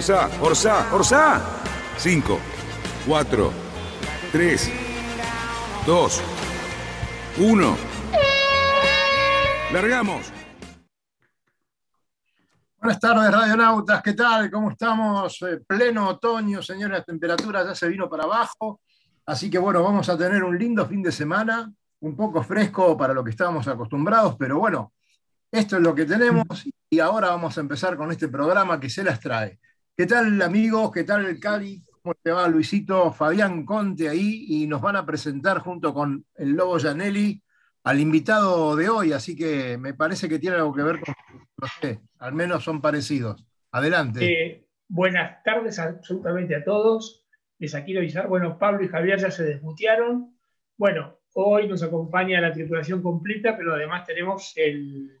Orsa, Orsa, Orsa. 5, 4, 3, 2, 1. Largamos. Buenas tardes, radionautas, ¿qué tal? ¿Cómo estamos? Eh, pleno otoño, señores, la temperatura ya se vino para abajo, así que bueno, vamos a tener un lindo fin de semana, un poco fresco para lo que estábamos acostumbrados, pero bueno, esto es lo que tenemos y ahora vamos a empezar con este programa que se las trae. ¿Qué tal, amigos? ¿Qué tal, Cali? ¿Cómo te va, Luisito? Fabián Conte ahí y nos van a presentar junto con el Lobo Janelli al invitado de hoy, así que me parece que tiene algo que ver con, no sé, al menos son parecidos. Adelante. Eh, buenas tardes absolutamente a todos. Les quiero avisar, bueno, Pablo y Javier ya se desmutearon. Bueno, hoy nos acompaña la tripulación completa, pero además tenemos el,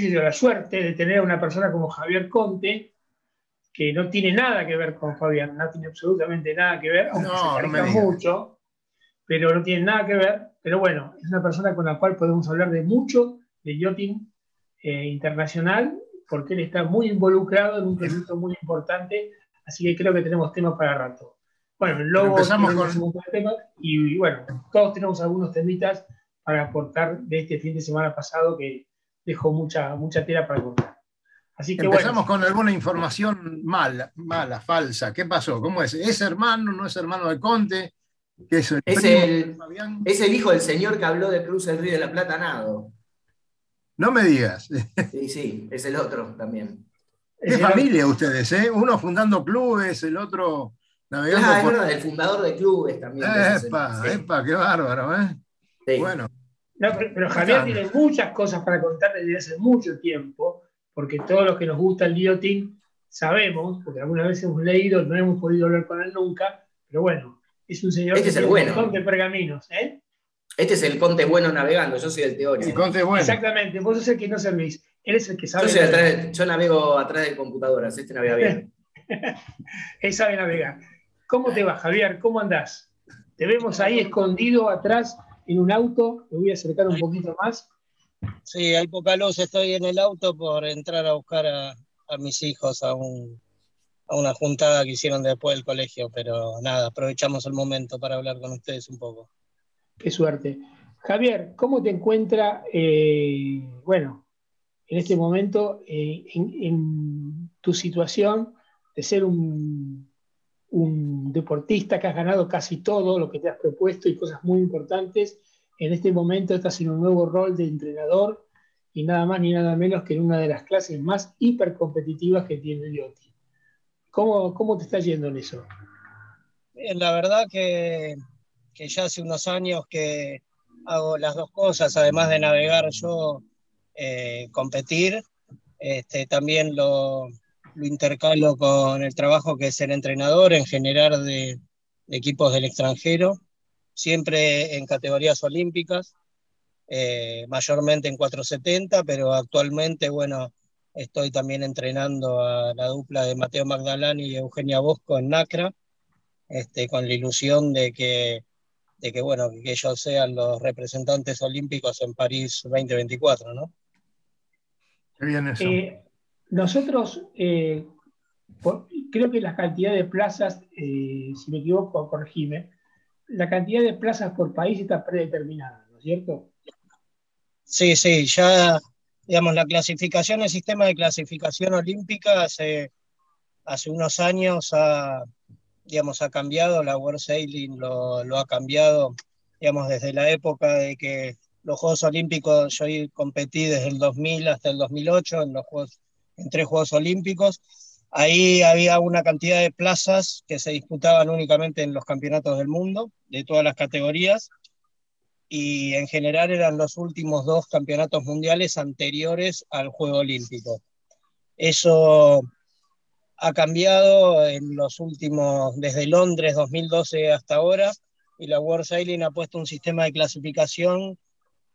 la suerte de tener a una persona como Javier Conte, que no tiene nada que ver con Fabián, no tiene absolutamente nada que ver, aunque No, se no mucho, pero no tiene nada que ver. Pero bueno, es una persona con la cual podemos hablar de mucho de yachting eh, internacional, porque él está muy involucrado en un proyecto muy importante, así que creo que tenemos temas para rato. Bueno, luego Empezamos con- temas y, y bueno, todos tenemos algunos temitas para aportar de este fin de semana pasado que dejó mucha, mucha tela para cortar. Así que Empezamos bueno, con alguna información mala, mala, falsa. ¿Qué pasó? ¿Cómo es? ¿Es hermano, no es hermano de Conte? ¿Qué es el Es primo el-? Es el hijo del señor que habló de Cruz el Río de la Plata nado. No me digas. Sí, sí, es el otro también. Qué el- familia ustedes, ¿eh? Uno fundando clubes, el otro navegando Ah, es verdad, el fundador de clubes también. Epa, sí. epa, qué bárbaro, ¿eh? Sí. Bueno, No, pero, pero Javier tiene muchas cosas para contar desde hace mucho tiempo, porque todos los que nos gusta el guillotine sabemos, porque alguna vez hemos leído, no hemos podido hablar con él nunca, pero bueno, es un señor Este que es el bueno. un de pergaminos. ¿eh? Este es el Conte bueno navegando, yo soy el teórico. Conte es bueno. Exactamente, vos sos el que no servís, él es el que sabe. Yo, soy atrás de- yo navego atrás de computadoras, este navega bien. Él sabe navegar. ¿Cómo te va, Javier? ¿Cómo andás? Te vemos ahí escondido atrás en un auto, me voy a acercar un poquito más. Sí, hay poca luz, estoy en el auto por entrar a buscar a, a mis hijos a, un, a una juntada que hicieron después del colegio, pero nada, aprovechamos el momento para hablar con ustedes un poco. Qué suerte. Javier, ¿cómo te encuentra, eh, bueno, en este momento, eh, en, en tu situación de ser un, un deportista que has ganado casi todo lo que te has propuesto y cosas muy importantes? En este momento estás en un nuevo rol de entrenador y nada más ni nada menos que en una de las clases más hipercompetitivas que tiene el IoT. ¿Cómo, ¿Cómo te está yendo en eso? La verdad que, que ya hace unos años que hago las dos cosas, además de navegar yo, eh, competir, este, también lo, lo intercalo con el trabajo que es el entrenador en generar de, de equipos del extranjero, siempre en categorías olímpicas, eh, mayormente en 470, pero actualmente, bueno, estoy también entrenando a la dupla de Mateo Magdalani y Eugenia Bosco en NACRA, este, con la ilusión de que, de que, bueno, que ellos sean los representantes olímpicos en París 2024, ¿no? Qué bien eso. Eh, nosotros, eh, creo que la cantidad de plazas, eh, si me equivoco, corregime, la cantidad de plazas por país está predeterminada, ¿no es cierto? Sí, sí, ya, digamos, la clasificación, el sistema de clasificación olímpica hace, hace unos años ha, digamos, ha cambiado, la World Sailing lo, lo ha cambiado, digamos, desde la época de que los Juegos Olímpicos, yo competí desde el 2000 hasta el 2008 en, los juegos, en tres Juegos Olímpicos, ahí había una cantidad de plazas que se disputaban únicamente en los campeonatos del mundo, de todas las categorías, y en general eran los últimos dos campeonatos mundiales anteriores al Juego Olímpico. Eso ha cambiado en los últimos, desde Londres 2012 hasta ahora, y la World Sailing ha puesto un sistema de clasificación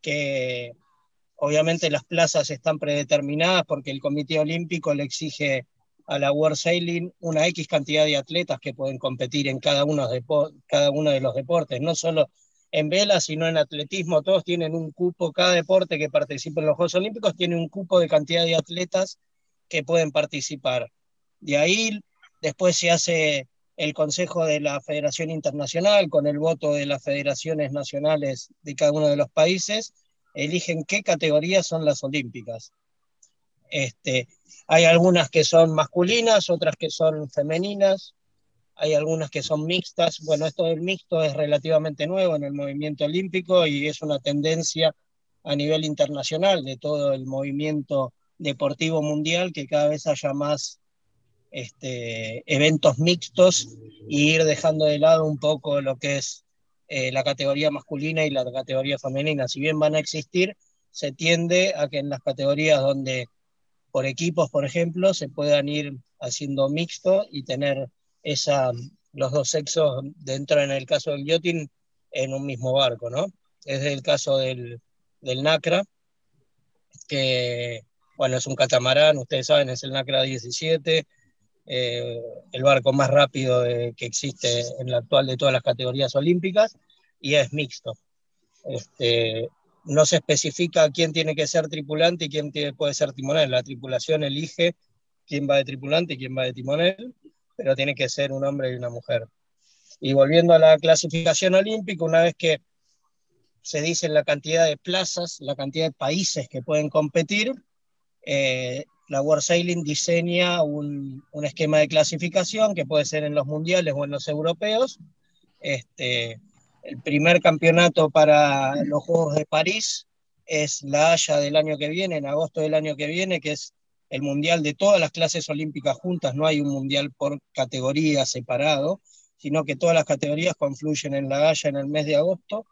que obviamente las plazas están predeterminadas porque el Comité Olímpico le exige a la World Sailing una X cantidad de atletas que pueden competir en cada uno de, cada uno de los deportes, no solo en vela, sino en atletismo. Todos tienen un cupo, cada deporte que participa en los Juegos Olímpicos tiene un cupo de cantidad de atletas que pueden participar. De ahí después se hace el Consejo de la Federación Internacional con el voto de las federaciones nacionales de cada uno de los países, eligen qué categorías son las olímpicas. Este, hay algunas que son masculinas, otras que son femeninas, hay algunas que son mixtas. Bueno, esto del mixto es relativamente nuevo en el movimiento olímpico y es una tendencia a nivel internacional de todo el movimiento deportivo mundial que cada vez haya más este, eventos mixtos y ir dejando de lado un poco lo que es eh, la categoría masculina y la categoría femenina. Si bien van a existir, se tiende a que en las categorías donde por equipos, por ejemplo, se puedan ir haciendo mixto y tener esa, los dos sexos dentro, en el caso del yachting, en un mismo barco, ¿no? Es el caso del, del NACRA, que, bueno, es un catamarán, ustedes saben, es el NACRA 17, eh, el barco más rápido que existe en la actual de todas las categorías olímpicas, y es mixto. Este, no se especifica quién tiene que ser tripulante y quién puede ser timonel. La tripulación elige quién va de tripulante y quién va de timonel, pero tiene que ser un hombre y una mujer. Y volviendo a la clasificación olímpica, una vez que se dice la cantidad de plazas, la cantidad de países que pueden competir, eh, la World Sailing diseña un, un, esquema de clasificación que puede ser en los mundiales o en los europeos. Este, el primer campeonato para los Juegos de París es la Haya del año que viene, en agosto del año que viene, que es el mundial de todas las clases olímpicas juntas, no hay un mundial por categoría separado, sino que todas las categorías confluyen en la Haya en el mes de agosto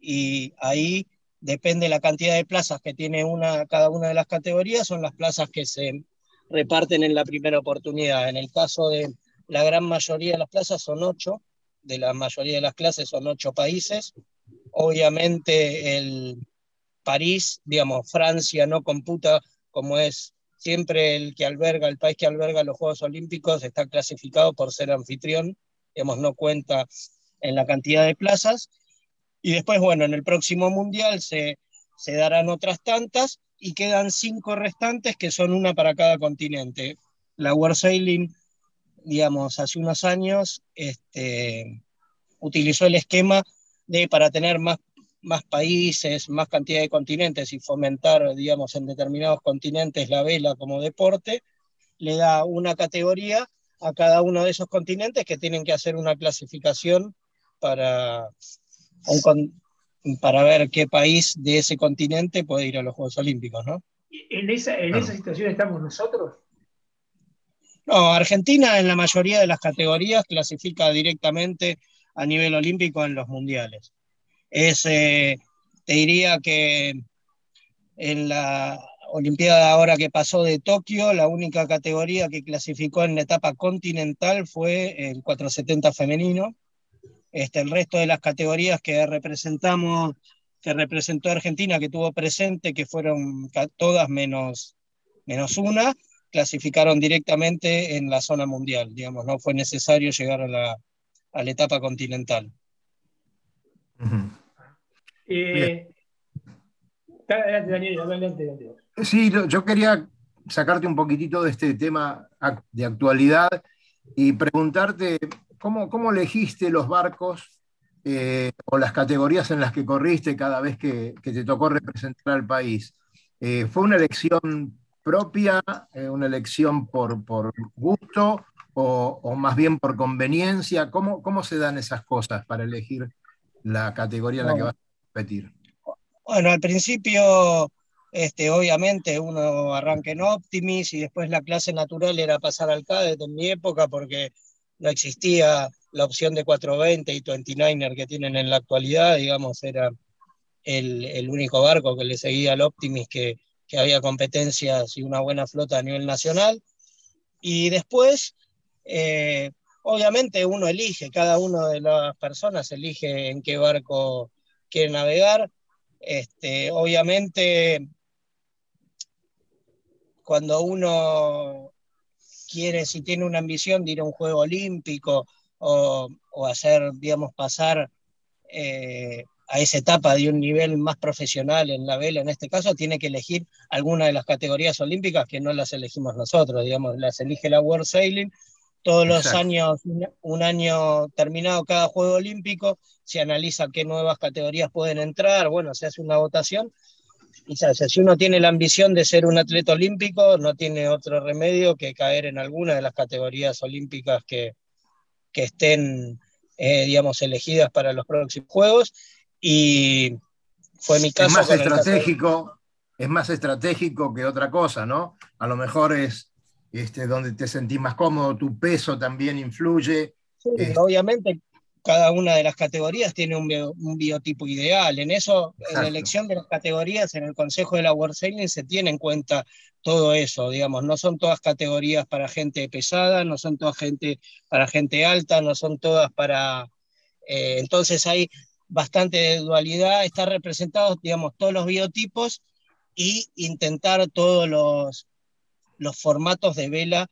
y ahí depende la cantidad de plazas que tiene una, cada una de las categorías, son las plazas que se reparten en la primera oportunidad. En el caso de la gran mayoría de las plazas son ocho, de la mayoría de las clases son ocho países. Obviamente el París, digamos, Francia no computa como es siempre el que alberga, el país que alberga los Juegos Olímpicos está clasificado por ser anfitrión, no cuenta en la cantidad de plazas. Y después, bueno, en el próximo Mundial se, se darán otras tantas y quedan cinco restantes que son una para cada continente. La World Sailing, digamos, hace unos años este, utilizó el esquema de para tener más más países, más cantidad de continentes y fomentar, digamos, en determinados continentes la vela como deporte, le da una categoría a cada uno de esos continentes que tienen que hacer una clasificación para, para ver qué país de ese continente puede ir a los Juegos Olímpicos, ¿no? ¿En esa, en esa situación estamos nosotros? No, Argentina en la mayoría de las categorías clasifica directamente a nivel olímpico en los mundiales es, eh, te diría que en la Olimpiada ahora que pasó de Tokio, la única categoría que clasificó en la etapa continental fue el 470 femenino. Este, el resto de las categorías que representamos, que representó Argentina, que tuvo presente, que fueron todas menos, menos una, clasificaron directamente en la zona mundial. Digamos, no fue necesario llegar a la, a la etapa continental. Eh, Sí, yo quería sacarte un poquitito de este tema de actualidad y preguntarte cómo, cómo elegiste los barcos eh, o las categorías en las que corriste cada vez que, te tocó representar al país. Eh, ¿Fue una elección propia, eh, una elección por, por gusto o, o, más bien por conveniencia? ¿Cómo, ¿Cómo se dan esas cosas para elegir la categoría en la que vas a competir? Bueno, al principio, este, obviamente, uno arranca en Optimis y después la clase natural era pasar al CADET en mi época porque no existía la opción de 420 y 29er que tienen en la actualidad, digamos, era el, único barco que le seguía al Optimis que, que había competencias y una buena flota a nivel nacional. Y después, eh, obviamente uno elige, cada una de las personas elige en qué barco quiere navegar. Este, obviamente, cuando uno quiere, si tiene una ambición de ir a un juego olímpico o, hacer, digamos, pasar eh, a esa etapa de un nivel más profesional en la vela, en este caso, tiene que elegir alguna de las categorías olímpicas que no las elegimos nosotros, digamos, las elige la World Sailing. Todos los años, un año terminado cada Juego Olímpico, se analiza qué nuevas categorías pueden entrar, bueno, se hace una votación y se hace. Si uno tiene la ambición de ser un atleta olímpico, no tiene otro remedio que caer en alguna de las categorías olímpicas que, que estén, eh, digamos, elegidas para los próximos Juegos y fue mi caso. Es más estratégico, es más estratégico que otra cosa, ¿no? A lo mejor es este, donde te sentís más cómodo, tu peso también influye. Sí, obviamente cada una de las categorías tiene un, biotipo ideal. En eso, en la elección de las categorías, en el Consejo de la World Sailing se tiene en cuenta todo eso, digamos, no son todas categorías para gente pesada, no son todas gente para gente alta, no son todas para... Eh, entonces hay bastante dualidad, está representados, digamos, todos los biotipos y intentar todos los, los formatos de vela,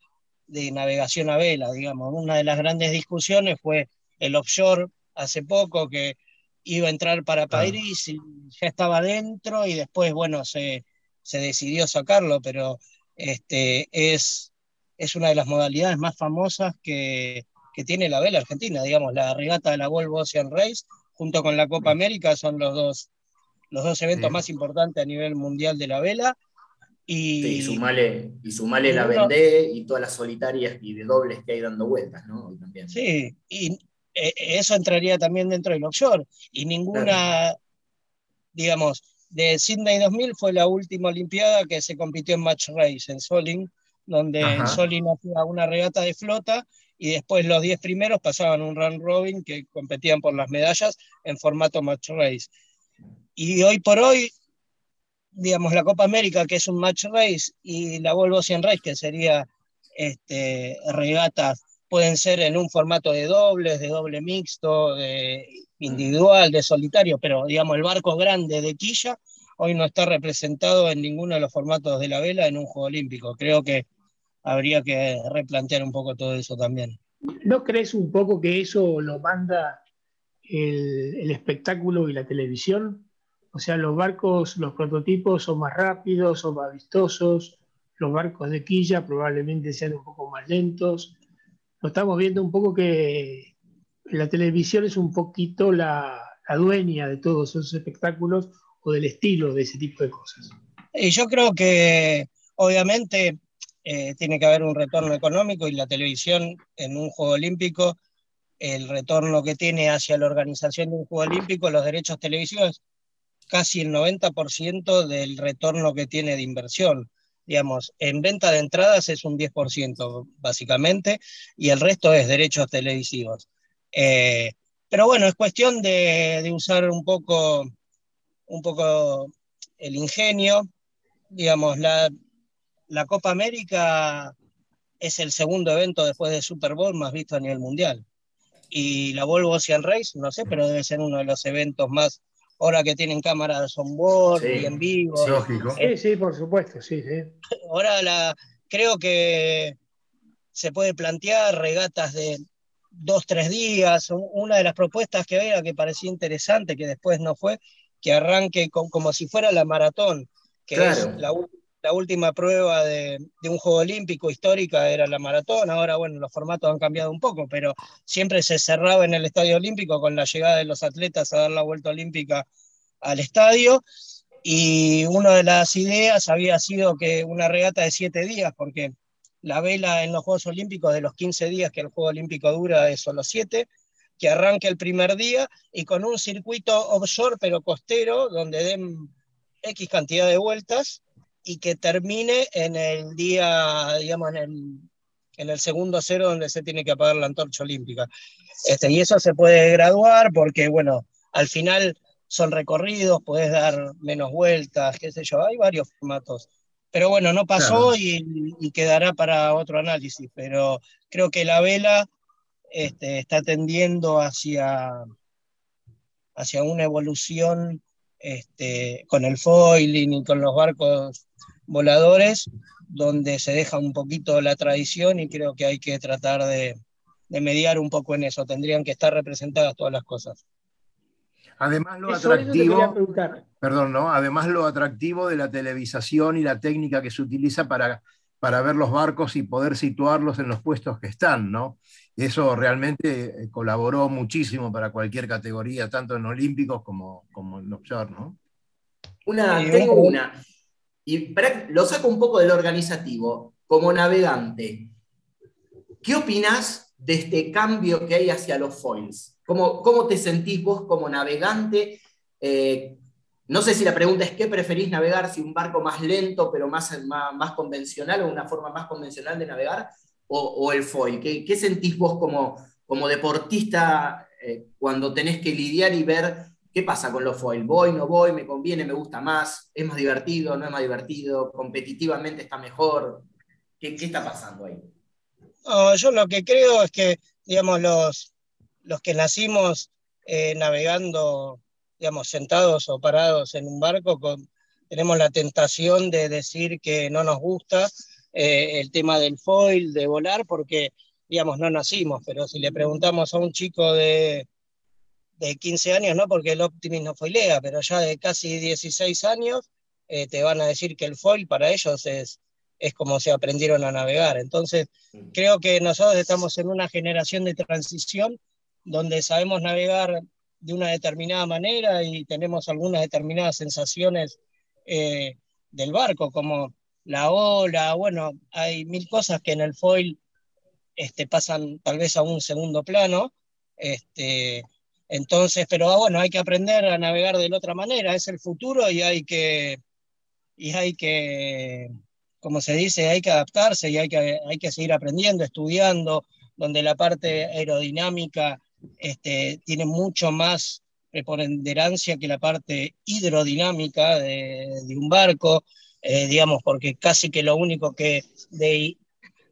de navegación a vela, digamos. Una de las grandes discusiones fue el offshore hace poco, que iba a entrar para París y ya estaba dentro y después, bueno, se, se decidió sacarlo, pero este, es, es una de las modalidades más famosas que, que tiene la vela argentina, digamos, la regata de la Volvo Ocean Race junto con la Copa América, son los dos, los dos eventos más importantes a nivel mundial de la vela. Y, sumale, y sumale la Vendée y todas las solitarias y de dobles que hay dando vueltas, ¿no? También. Sí, y eh, eso entraría también dentro del offshore. Y ninguna, digamos, de Sydney 2000 fue la última Olimpiada que se compitió en match race en Soling, donde en Soling hacía una regata de flota y después los 10 primeros pasaban un round robin que competían por las medallas en formato match race. Y hoy por hoy, digamos, la Copa América, que es un match race, y la Volvo 100 Race, que sería este, regatas, pueden ser en un formato de dobles, de doble mixto, de individual, de solitario, pero digamos, el barco grande de quilla hoy no está representado en ninguno de los formatos de la vela en un Juego Olímpico. Creo que habría que replantear un poco todo eso también. ¿No crees un poco que eso lo manda el, espectáculo y la televisión? O sea, los barcos, los prototipos son más rápidos, son más vistosos, los barcos de quilla probablemente sean un poco más lentos. Estamos viendo un poco que la televisión es un poquito la, dueña de todos esos espectáculos o del estilo de ese tipo de cosas. Y yo creo que obviamente eh, tiene que haber un retorno económico y la televisión en un Juego Olímpico, el retorno que tiene hacia la organización de un Juego Olímpico, los derechos televisivos, casi el 90% del retorno que tiene de inversión. Digamos, en venta de entradas es un 10% básicamente y el resto es derechos televisivos. Eh, pero bueno, es cuestión de, de usar un poco, un poco el ingenio. Digamos, la, la Copa América es el segundo evento después del Super Bowl más visto a nivel mundial. Y la Volvo Ocean Race, no sé, pero debe ser uno de los eventos más, ahora que tienen cámaras on board y en vivo. Sí, sí, por supuesto, sí, Ahora la, creo que se puede plantear regatas de dos, tres días. Una de las propuestas que había que parecía interesante, que después no fue, que arranque como si fuera la maratón, que es la última la última prueba de, un juego olímpico histórica era la maratón, ahora bueno, los formatos han cambiado un poco, pero siempre se cerraba en el estadio olímpico con la llegada de los atletas a dar la vuelta olímpica al estadio. Y una de las ideas había sido que una regata de siete días, porque la vela en los Juegos Olímpicos de los 15 días que el Juego Olímpico dura es solo siete, que arranque el primer día y con un circuito offshore pero costero donde den X cantidad de vueltas y que termine en el día, digamos, en el, en el segundo cero donde se tiene que apagar la antorcha olímpica. Este, y eso se puede graduar porque, bueno, al final son recorridos, puedes dar menos vueltas, qué sé yo, hay varios formatos. Pero bueno, no pasó y, quedará para otro análisis, pero creo que la vela este, está tendiendo hacia, hacia una evolución este, con el foiling y con los barcos voladores, donde se deja un poquito la tradición y creo que hay que tratar de, de mediar un poco en eso. Tendrían que estar representadas todas las cosas. Además lo atractivo, perdón, ¿no? Además lo atractivo de la televisación y la técnica que se utiliza para, para ver los barcos y poder situarlos en los puestos que están, ¿no? Eso realmente eh, colaboró muchísimo para cualquier categoría, tanto en olímpicos como, como en offshore, ¿no? Una, tengo una. Y lo saco un poco del organizativo. Como navegante, ¿qué opinas de este cambio que hay hacia los foils? ¿Cómo, cómo te sentís vos como navegante? Eh, no sé si la pregunta es qué preferís navegar, si un barco más lento pero más, más, convencional o una forma más convencional de navegar, o, el foil. ¿Qué, ¿Qué, sentís vos como, como deportista eh, cuando tenés que lidiar y ver qué pasa con los foil? ¿Voy, no voy? ¿Me conviene? ¿Me gusta más? ¿Es más divertido? ¿No es más divertido? ¿Competitivamente está mejor? ¿Qué, qué está pasando ahí? yo lo que creo es que, digamos, los, los que nacimos eh, navegando, digamos, sentados o parados en un barco, tenemos la tentación de decir que no nos gusta eh, el tema del foil, de volar, porque, digamos, no nacimos, pero si le preguntamos a un chico de, de 15 años, no porque el Optimus no foilea, pero ya de casi 16 años, eh, te van a decir que el foil para ellos es, es como se aprendieron a navegar. Entonces, mm. creo que nosotros estamos en una generación de transición donde sabemos navegar de una determinada manera y tenemos algunas determinadas sensaciones eh, del barco, como la ola, bueno, hay mil cosas que en el foil este, pasan tal vez a un segundo plano, este, entonces, pero bueno, hay que aprender a navegar de la otra manera, es el futuro y hay que, y hay que, como se dice, hay que adaptarse y hay que, hay que seguir aprendiendo, estudiando, donde la parte aerodinámica este, tiene mucho más preponderancia que la parte hidrodinámica de, un barco, eh, digamos, porque casi que lo único que de,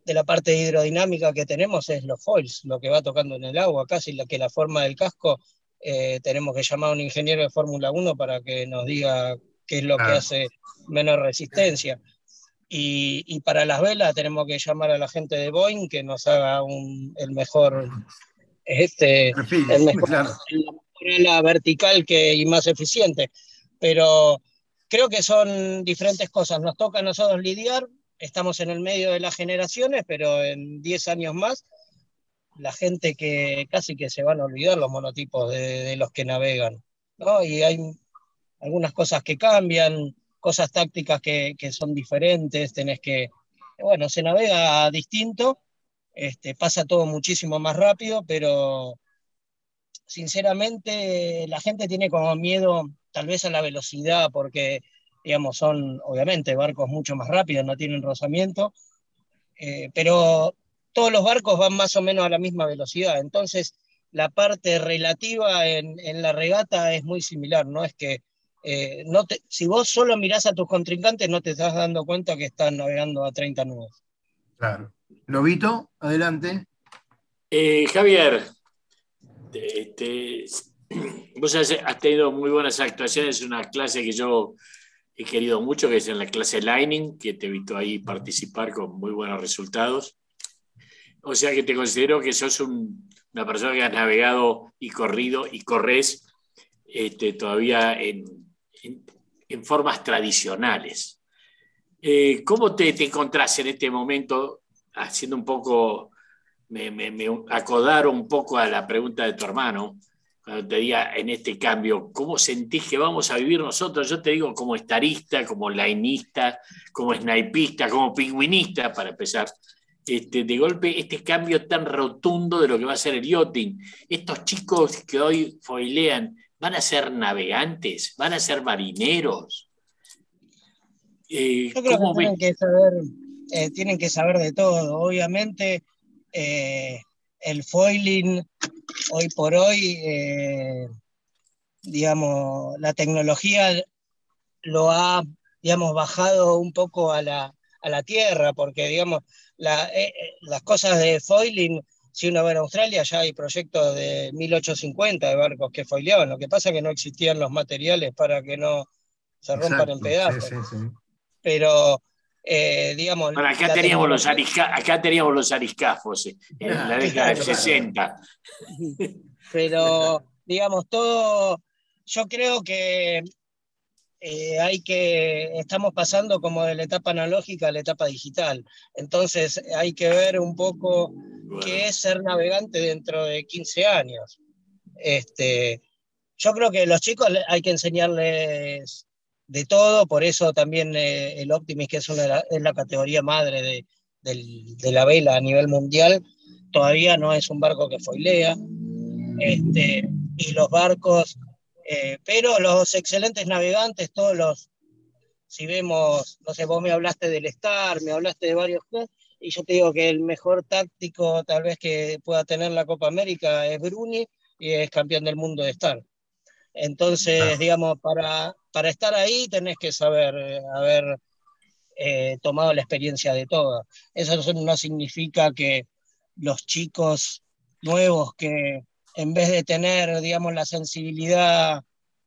de, la parte hidrodinámica que tenemos es los foils, lo que va tocando en el agua, casi la que la forma del casco eh, tenemos que llamar a un ingeniero de Fórmula 1 para que nos diga qué es lo que hace menos resistencia. Y, y, para las velas tenemos que llamar a la gente de Boeing que nos haga un, el mejor este, el mejor, la vertical que, y más eficiente. Pero creo que son diferentes cosas. Nos toca a nosotros lidiar, estamos en el medio de las generaciones, pero en 10 años más, la gente que casi que se van a olvidar los monotipos de, los que navegan. ¿no? Y hay algunas cosas que cambian, cosas tácticas que, son diferentes, tenés que, bueno, se navega distinto este, pasa todo muchísimo más rápido, pero sinceramente la gente tiene como miedo tal vez a la velocidad, porque digamos, son obviamente barcos mucho más rápidos, no tienen rozamiento, eh, pero todos los barcos van más o menos a la misma velocidad, entonces la parte relativa en, la regata es muy similar, no es que eh, no si vos solo mirás a tus contrincantes no te estás dando cuenta que están navegando a 30 nudos. Claro. Lobito, adelante. Eh, Javier, vos has, tenido muy buenas actuaciones, es una clase que yo he querido mucho, que es en la clase Lightning, que te he visto ahí participar con muy buenos resultados. O sea que te considero que sos una persona que has navegado y corrido y corres este, todavía en, formas tradicionales. Eh, ¿Cómo te, te encontrás en este momento haciendo un poco, me, me, acodaron un poco a la pregunta de tu hermano, cuando te diga en este cambio, ¿cómo sentís que vamos a vivir nosotros? Yo te digo como estarista, como lainista, como snipista, como pingüinista, para empezar. Este, de golpe, este cambio tan rotundo de lo que va a ser el yachting. Estos chicos que hoy foilean, ¿van a ser navegantes? ¿Van a ser marineros? Eh, Yo creo que tienen que saber eh, tienen que saber de todo. Obviamente, eh, el foiling hoy por hoy, eh, digamos, la tecnología lo ha, digamos, bajado un poco a la, a la tierra, porque, digamos, la, eh, eh, las cosas de foiling, si uno va a Australia, ya hay proyectos de 1850 de barcos que foileaban, lo que pasa es que no existían los materiales para que no se rompan en pedazos. Pero, eh, digamos... acá, teníamos los acá teníamos los ariscafos en la década del 60. Pero, digamos, todo... Yo creo que eh, hay que, estamos pasando como de la etapa analógica a la etapa digital. Entonces hay que ver un poco qué es ser navegante dentro de 15 años. Este, yo creo que los chicos hay que enseñarles de todo, por eso también eh, el Optimis, que es, una, es la categoría madre de, de, la vela a nivel mundial, todavía no es un barco que foilea. Este, y los barcos eh, pero los excelentes navegantes, todos los, si vemos, no sé, vos me hablaste del Star, me hablaste de varios y yo te digo que el mejor táctico tal vez que pueda tener la Copa América es Bruni y es campeón del mundo de Star. Entonces, digamos, para, para estar ahí tenés que saber eh, haber eh, tomado la experiencia de todo. Eso no significa que los chicos nuevos que, en vez de tener, digamos, la sensibilidad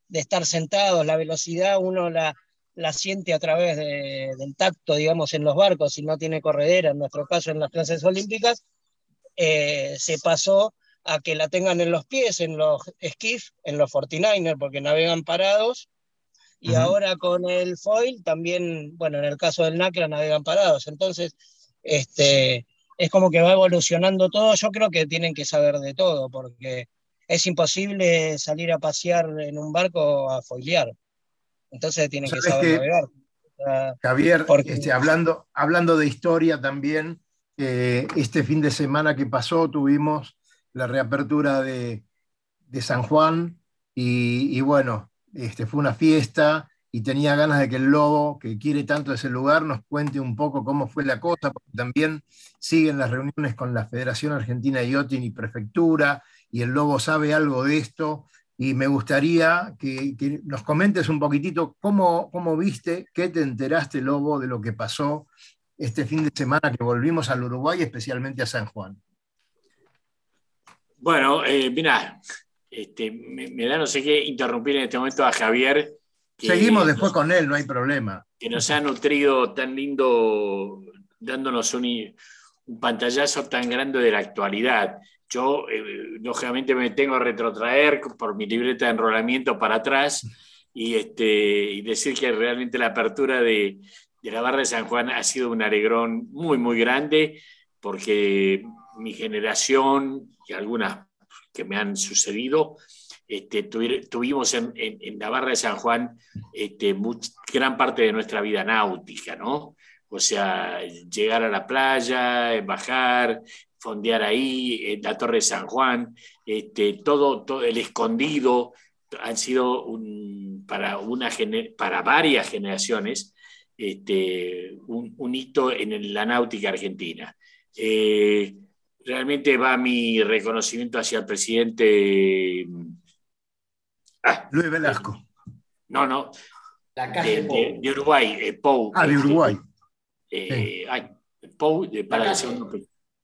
de estar sentados, la velocidad uno la, la siente a través del tacto, digamos, en los barcos, si no tiene corredera, en nuestro caso en las clases olímpicas, eh, se pasó a que la tengan en los pies, en los skiff, en los 49ers, porque navegan parados, y ahora con el foil también, bueno, en el caso del NACRA navegan parados. Entonces, este, es como que va evolucionando todo. Yo creo que tienen que saber de todo, porque es imposible salir a pasear en un barco a foilear. Entonces tienen que saber navegar. Javier, este, hablando, hablando de historia también, eh, este fin de semana que pasó tuvimos la reapertura de, San Juan y, bueno, este, fue una fiesta y tenía ganas de que el Lobo, que quiere tanto ese lugar, nos cuente un poco cómo fue la cosa, porque también siguen las reuniones con la Federación Argentina de Yachting y Prefectura, y el Lobo sabe algo de esto, y me gustaría que, nos comentes un poquitito cómo, cómo viste, qué te enteraste, Lobo, de lo que pasó este fin de semana que volvimos al Uruguay, especialmente a San Juan. Bueno, eh, mira, este, me, me, da no sé qué interrumpir en este momento a Javier, Seguimos después con él, no hay problema. Que nos ha nutrido tan lindo, dándonos un, pantallazo tan grande de la actualidad. Yo, eh, lógicamente, me tengo a retrotraer por mi libreta de enrolamiento para atrás y, este, y decir que realmente la apertura de, de la barra de San Juan ha sido un alegrón muy, muy grande, porque mi generación y algunas que me han sucedido, este, tuvimos en, en, la barra de San Juan este, gran parte de nuestra vida náutica, ¿no? O sea, llegar a la playa, bajar, fondear ahí, en la Torre de San Juan, este, todo, el escondido, han sido para, varias generaciones un, hito en la náutica argentina. Eh, realmente va mi reconocimiento hacia el presidente Ah, Luis Velasco. No, no. La calle de, de, Uruguay, eh, Pou. Ah, de Uruguay. Eh, Pou, para el segundo.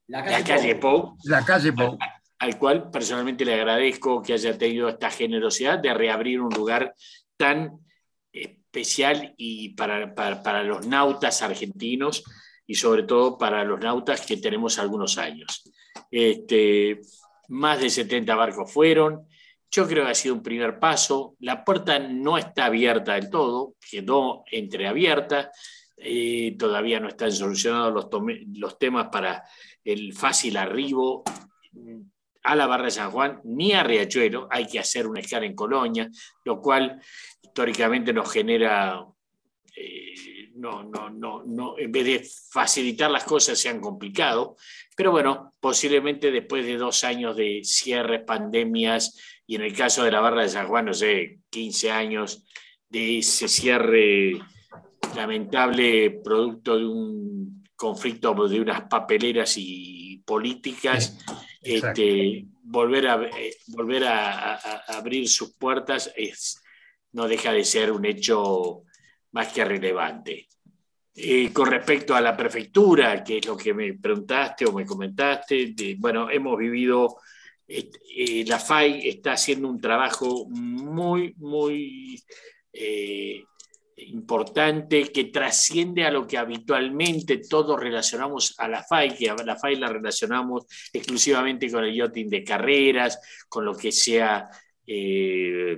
La calle, Pou. La calle Pou. Al, cual personalmente le agradezco que haya tenido esta generosidad de reabrir un lugar tan especial y para, para, para los nautas argentinos y sobre todo para los nautas que tenemos algunos años. Este, más de 70 barcos fueron, yo creo que ha sido un primer paso. La puerta no está abierta del todo, quedó entreabierta. Eh, todavía no están solucionados los, los temas para el fácil arribo a la Barra de San Juan ni a Riachuelo. Hay que hacer una escala en Colonia, lo cual históricamente nos genera. Eh, no, no, no, no, en vez de facilitar las cosas se han complicado, pero bueno, posiblemente después de dos años de cierres, pandemias, y en el caso de la barra de San Juan, no sé, 15 años de ese cierre lamentable producto de un conflicto de unas papeleras y políticas este, volver, a, eh, volver a, abrir sus puertas es, no deja de ser un hecho más que relevante. Eh, con respecto a la prefectura, que es lo que me preguntaste o me comentaste, bueno, hemos vivido, eh, la FAI está haciendo un trabajo muy, muy importante que trasciende a lo que habitualmente todos relacionamos a la FAI, que a la FAI la relacionamos exclusivamente con el yachting de carreras, con lo que sea eh,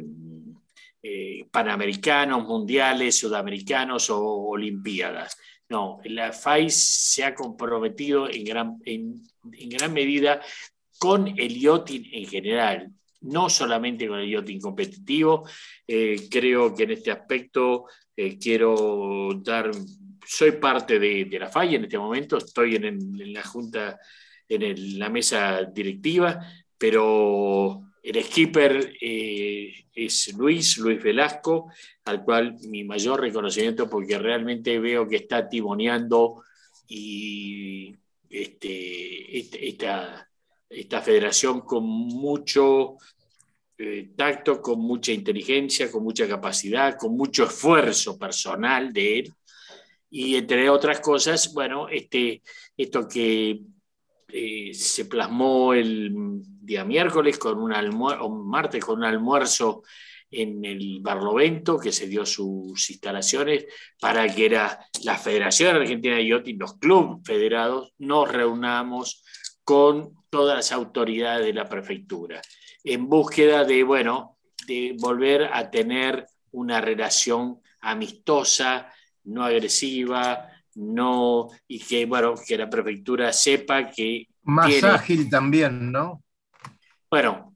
eh, panamericanos, mundiales, sudamericanos o olimpiadas. No, la FAI se ha comprometido en gran, en, gran medida con el yachting en general, no solamente con el yachting competitivo. Eh, creo que en este aspecto eh, quiero dar, soy parte de, la falla en este momento, estoy en, la junta, en la mesa directiva, pero el skipper eh, es Luis, Luis Velasco, al cual mi mayor reconocimiento porque realmente veo que está timoneando y este, este esta, esta federación con mucho eh, tacto, con mucha inteligencia, con mucha capacidad, con mucho esfuerzo personal de él. Y entre otras cosas, bueno, este, esto que eh, se plasmó el día miércoles con un almuerzo, martes con un almuerzo en el Barlovento, que se dio sus instalaciones, para que era la Federación Argentina de Yachting, los clubes federados, nos reunamos con todas las autoridades de la prefectura en búsqueda de, bueno, de volver a tener una relación amistosa, no agresiva, no, y que, bueno, que la prefectura sepa que... Más ágil también, ¿no? Bueno,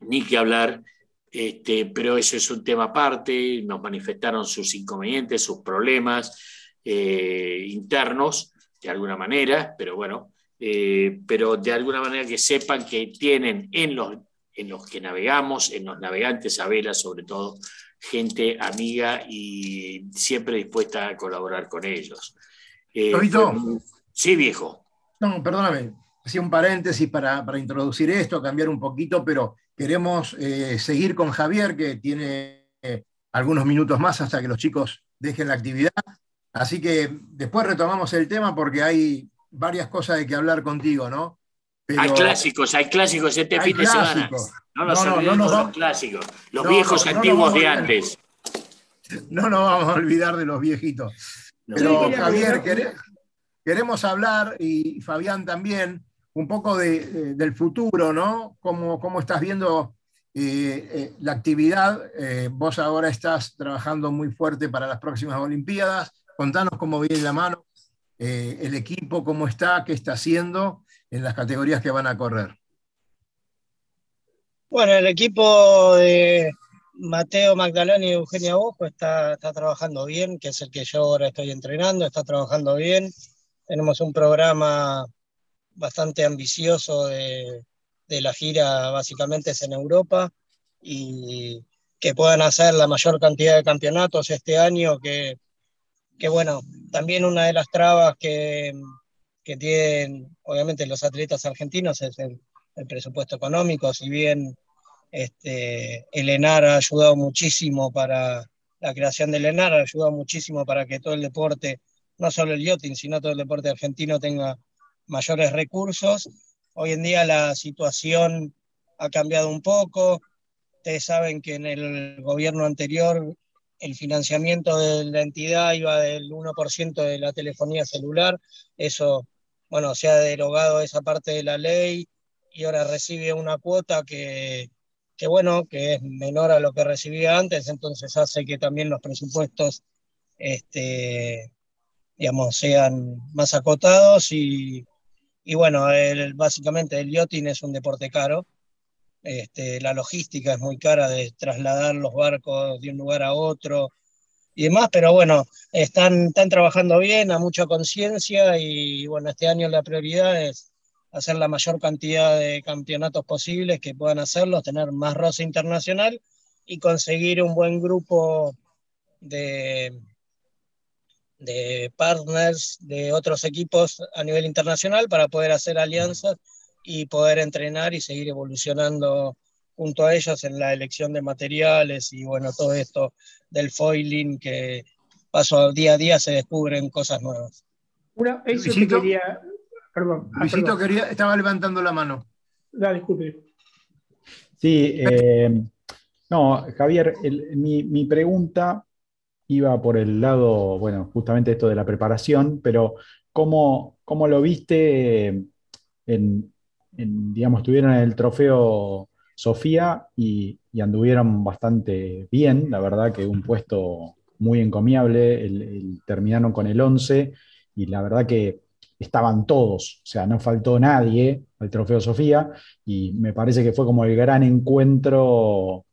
ni que hablar, este, pero eso es un tema aparte, nos manifestaron sus inconvenientes, sus problemas eh, internos, de alguna manera, pero bueno, eh, pero de alguna manera que sepan que tienen en los en los que navegamos, en los navegantes a vela sobre todo, gente amiga y siempre dispuesta a colaborar con ellos. Eh, sí, viejo. No, perdóname, hacía un paréntesis para, introducir esto, cambiar un poquito, pero queremos eh, seguir con Javier, que tiene eh, algunos minutos más hasta que los chicos dejen la actividad. Así que después retomamos el tema porque hay varias cosas de que hablar contigo, ¿no? hay clásicos, hay clásicos este fin de semana. No nos olvidemos los clásicos, los viejos antiguos de antes. No nos vamos a olvidar de los viejitos. Pero Javier, queremos hablar, y Fabián también, un poco del futuro, ¿no? ¿Cómo, cómo estás viendo eh, eh, la actividad? Eh, vos ahora estás trabajando muy fuerte para las próximas Olimpiadas. Contanos cómo viene la mano, el equipo, cómo está, qué está haciendo en las categorías que van a correr? Bueno, el equipo de Mateo Magdalena y Eugenia Bojo está, está trabajando bien, que es el que yo ahora estoy entrenando, está trabajando bien. Tenemos un programa bastante ambicioso de, la gira, básicamente es en Europa, y que puedan hacer la mayor cantidad de campeonatos este año, que, bueno, también una de las trabas que, que tienen, obviamente, los atletas argentinos es el, presupuesto económico, si bien este, el ENAR ha ayudado muchísimo para la creación del ENAR, ha ayudado muchísimo para que todo el deporte, no solo el yachting, sino todo el deporte argentino tenga mayores recursos. Hoy en día la situación ha cambiado un poco. Ustedes saben que en el gobierno anterior el financiamiento de la entidad iba del 1% de la telefonía celular. Eso bueno, se ha derogado esa parte de la ley y ahora recibe una cuota que, bueno, que es menor a lo que recibía antes, entonces hace que también los presupuestos, este, digamos, sean más acotados y, bueno, básicamente el yachting es un deporte caro. Este, la logística es muy cara de trasladar los barcos de un lugar a otro, y demás, pero bueno, están, están trabajando bien, a mucha conciencia y bueno, este año la prioridad es hacer la mayor cantidad de campeonatos posibles que puedan hacerlos, tener más roce internacional y conseguir un buen grupo de, de partners de otros equipos a nivel internacional para poder hacer alianzas y poder entrenar y seguir evolucionando junto a ellos en la elección de materiales y bueno, todo esto del foiling que paso día a día se descubren cosas nuevas. Una, eso quería, perdón. Ah, Luisito quería, estaba levantando la mano. No, disculpe. Sí, eh, no, Javier, mi, pregunta iba por el lado, bueno, justamente esto de la preparación, pero ¿cómo, cómo lo viste en, digamos, estuvieron en el trofeo Sofía y, anduvieron bastante bien, la verdad que un puesto muy encomiable, terminaron con el 11 y la verdad que estaban todos, o sea, no faltó nadie al trofeo Sofía y me parece que fue como el gran encuentro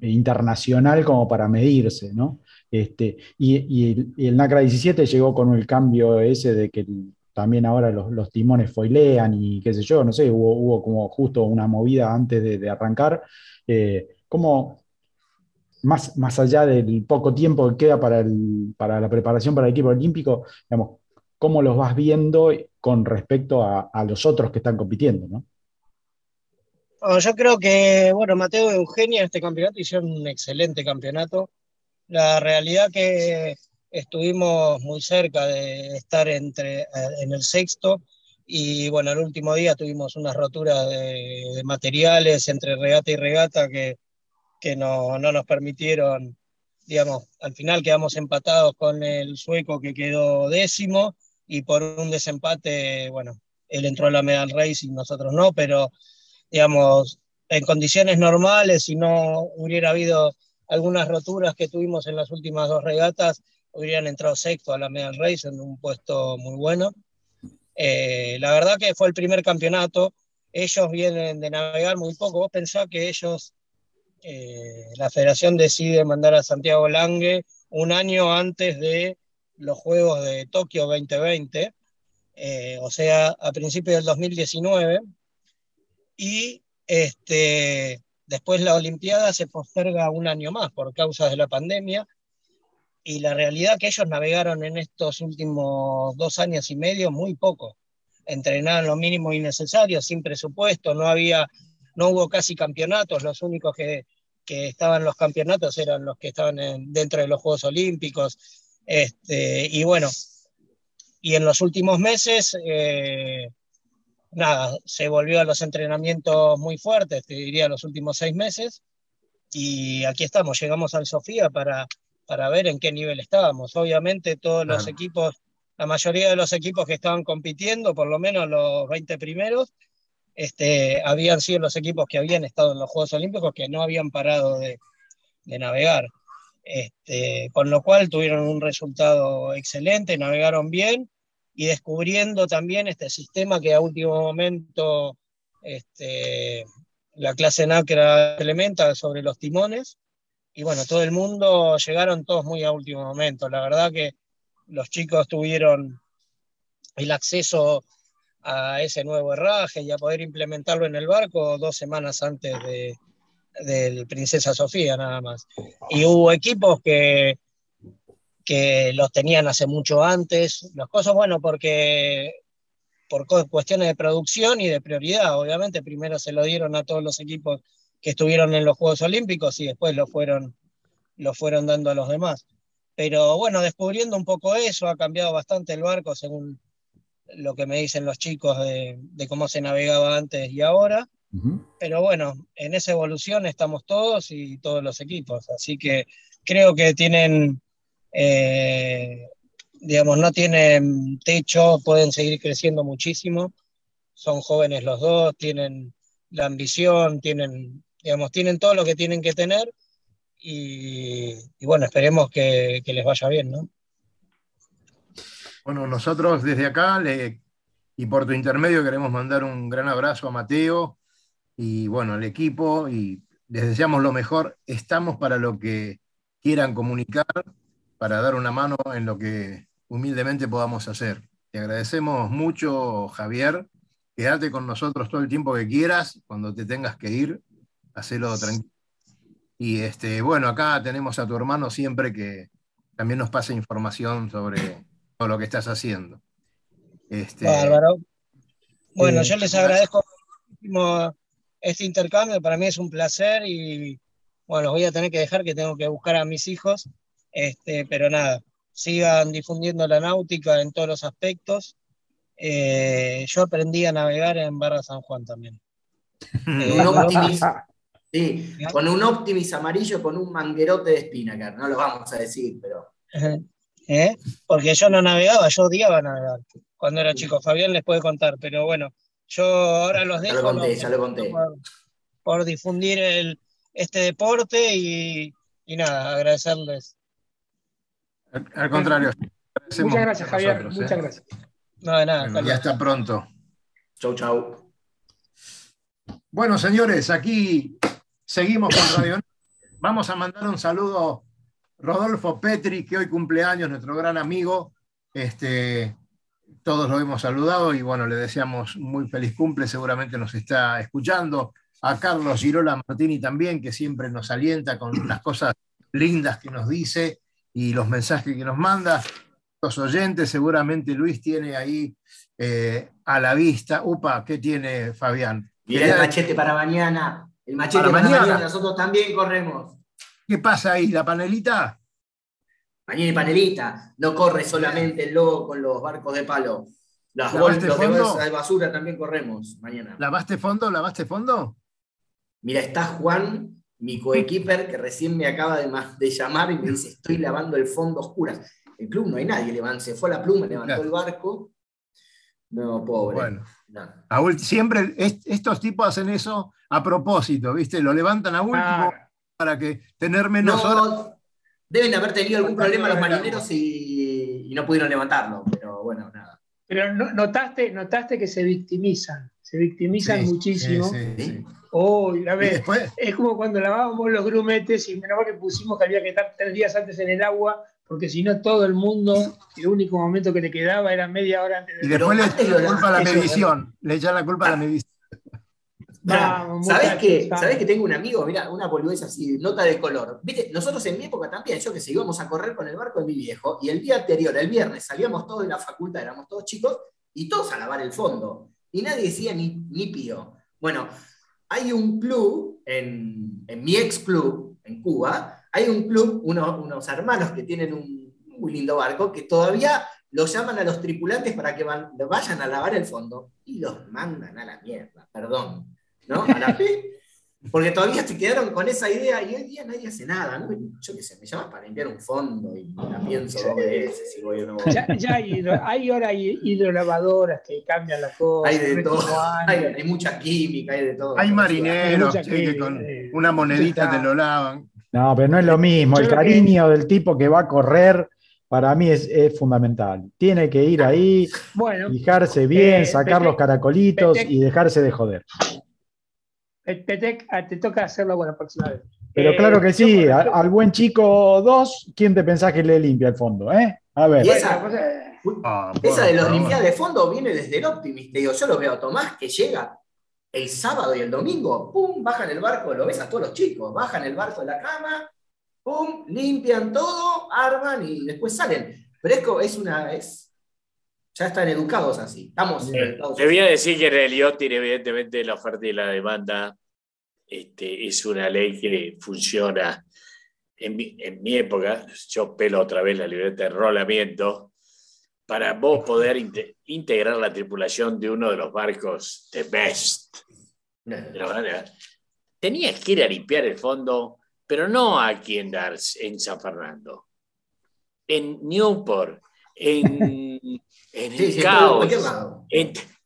internacional como para medirse, ¿no? Este, y, el, NACRA 17 llegó con el cambio ese de que también ahora los, timones foilean y qué sé yo, no sé, hubo, como justo una movida antes de, arrancar. Eh, ¿Cómo, más, más allá del poco tiempo que queda para, para la preparación para el equipo olímpico, cómo los vas viendo con respecto a, los otros que están compitiendo, ¿no? yo creo que, bueno, Mateo Eugenia en este campeonato hicieron un excelente campeonato. La realidad que estuvimos muy cerca de estar entre, eh, en el sexto y bueno, el último día tuvimos unas roturas de, materiales entre regata y regata que, que no, no, nos permitieron, digamos, al final quedamos empatados con el sueco que quedó décimo y por un desempate, bueno, él entró a la Medal Race y nosotros no, pero digamos, en condiciones normales, si no hubiera habido algunas roturas que tuvimos en las últimas dos regatas, hubieran entrado sexto a la Medal Race en un puesto muy bueno. Eh, la verdad que fue el primer campeonato, ellos vienen de navegar muy poco, vos pensás que ellos, eh, la federación decide mandar a Santiago Lange un año antes de los Juegos de Tokio 2020, eh, o sea, a principios del 2019, y este, después la Olimpiada se posterga un año más por causa de la pandemia, y la realidad que ellos navegaron en estos últimos dos años y medio muy poco. Entrenaron lo mínimo y necesario, sin presupuesto, no había, no hubo casi campeonatos, los únicos que, que estaban los campeonatos eran los que estaban dentro de los Juegos Olímpicos, este, y bueno, y en los últimos meses, eh, nada, se volvió a los entrenamientos muy fuertes, te diría los últimos seis meses, y aquí estamos, llegamos al Sofía para, para ver en qué nivel estábamos. Obviamente todos los equipos, la mayoría de los equipos que estaban compitiendo, por lo menos los 20 primeros, este, habían sido los equipos que habían estado en los Juegos Olímpicos que no habían parado de, de navegar. Este, con lo cual tuvieron un resultado excelente, navegaron bien y descubriendo también este sistema que a último momento este, la clase NACRA implementa sobre los timones. Y bueno, todo el mundo llegaron todos muy a último momento. La verdad que los chicos tuvieron el acceso a ese nuevo herraje y a poder implementarlo en el barco dos semanas antes de, del Princesa Sofía nada más. Y hubo equipos que, que los tenían hace mucho antes, las cosas, bueno, porque por cuestiones de producción y de prioridad, obviamente, primero se lo dieron a todos los equipos que estuvieron en los Juegos Olímpicos y después lo fueron, lo fueron dando a los demás. Pero bueno, descubriendo un poco eso, ha cambiado bastante el barco según lo que me dicen los chicos de, de cómo se navegaba antes y ahora. Pero bueno, en esa evolución estamos todos y todos los equipos, así que creo que tienen, eh, digamos, no tienen techo, pueden seguir creciendo muchísimo, son jóvenes los dos, tienen la ambición, tienen, digamos, tienen todo lo que tienen que tener y, bueno, esperemos que, les vaya bien, ¿no? Bueno, nosotros desde acá y por tu intermedio queremos mandar un gran abrazo a Mateo, y bueno, al equipo y les deseamos lo mejor. Estamos para lo que quieran comunicar, para dar una mano en lo que humildemente podamos hacer. Te agradecemos mucho, Javier. Quédate con nosotros todo el tiempo que quieras. Cuando te tengas que ir, hacelo tranquilo. Y este, bueno, acá tenemos a tu hermano siempre que también nos pasa información sobre todo lo que estás haciendo. Este, Bárbaro. Bueno, eh, yo les agradezco último, este intercambio para mí es un placer y bueno, los voy a tener que dejar que tengo que buscar a mis hijos, este, pero nada, sigan difundiendo la náutica en todos los aspectos. Eh, yo aprendí a navegar en Barra San Juan también. Un Optimis, sí, con un Optimis amarillo con un manguerote de Spinnaker, no lo vamos a decir, pero. ¿Eh? Porque yo no navegaba, yo odiaba navegar cuando era chico. Fabián les puede contar, pero bueno, yo ahora los dejo. Ya lo conté, ya lo conté. Por, difundir el, este deporte y, y nada, agradecerles. Al, contrario. Muchas gracias, Javier. Muchas ¿eh? gracias. No, de nada. ya hasta pronto. Chau, chau. Bueno, señores, aquí seguimos con Radio. Vamos a mandar un saludo Rodolfo Petri, que hoy cumpleaños, nuestro gran amigo. Este, todos lo hemos saludado y bueno, le deseamos muy feliz cumple, seguramente nos está escuchando. A Carlos Girola Martini también, que siempre nos alienta con las cosas lindas que nos dice y los mensajes que nos manda. Los oyentes, seguramente Luis tiene ahí eh, a la vista. Upa, ¿qué tiene Fabián? Mira el machete para mañana. El machete para, mañana. Nosotros también corremos. ¿Qué pasa ahí? ¿La panelita? Mañana y panelita. No corre solamente el lobo con los barcos de palo. Las bolsas de basura también corremos mañana. ¿Lavaste fondo? ¿Lavaste fondo? Mira, está Juan, mi coequiper, que recién me acaba de, de, llamar y me dice, estoy lavando el fondo oscura. El club no hay nadie, se fue la pluma, levantó el barco. No, pobre. Bueno, siempre estos tipos hacen eso a propósito, ¿viste? Lo levantan a último. Ah para que tener menos horas. Deben haber tenido algún problema los marineros y, no pudieron levantarlo, pero bueno, nada. Pero notaste, notaste que se victimizan, se victimizan muchísimo. Sí, oh, es como cuando lavábamos los grumetes y menos que pusimos que había que estar tres días antes en el agua, porque si no todo el mundo, el único momento que le quedaba era media hora antes de Y después le echan la culpa a la medición, le echan la culpa a la medición. ¿Sabes que, ¿Sabés que tengo un amigo? Mira, una boludez así, nota de color. ¿Viste? Nosotros en mi época también, yo que sé, íbamos a correr con el barco de mi viejo, y el día anterior, el viernes, salíamos todos de la facultad, éramos todos chicos, y todos a lavar el fondo. Y nadie decía ni, ni pío. Bueno, hay un club, en, mi ex club, en Cuba, hay un club, unos hermanos que tienen un lindo barco, que todavía los llaman a los tripulantes para que vayan a lavar el fondo y los mandan a la mierda, perdón. ¿no? A la porque todavía se quedaron con esa idea y hoy día nadie hace nada, ¿no? Yo qué sé, me llaman para limpiar un fondo y la pienso dos veces si voy o no Ya, ya hay, hay, ahora hidrolavadoras que cambian la cosa. Hay de todo, hay, mucha química, hay de todo. Hay marineros que con una monedita te lo lavan. No, pero no es lo mismo, el cariño del tipo que va a correr para mí es, es, fundamental. Tiene que ir ahí, fijarse bien, sacar los caracolitos y dejarse de joder. Petec, ah, te toca hacerlo bueno, la próxima vez. Pero claro que sí, al, buen chico 2, ¿quién te pensás que le limpia el fondo? Eh? A ver. esa, ah, esa de los limpiar de fondo viene desde el Optimist. Te digo, yo lo veo a Tomás que llega el sábado y el domingo, pum, bajan el barco, lo ves a todos los chicos, bajan el barco de la cama, pum, limpian todo, arman y después salen. Pero es, una. Es, ya están educados así. Estamos. Te voy a decir que en el evidentemente, la oferta y la demanda este, es una ley que funciona. En mi, época, yo pelo otra vez la libreta de enrolamiento, para vos poder integrar la tripulación de uno de los barcos de Best. tenías que ir a limpiar el fondo, pero no aquí en, en San Fernando, en Newport, en, en el caos,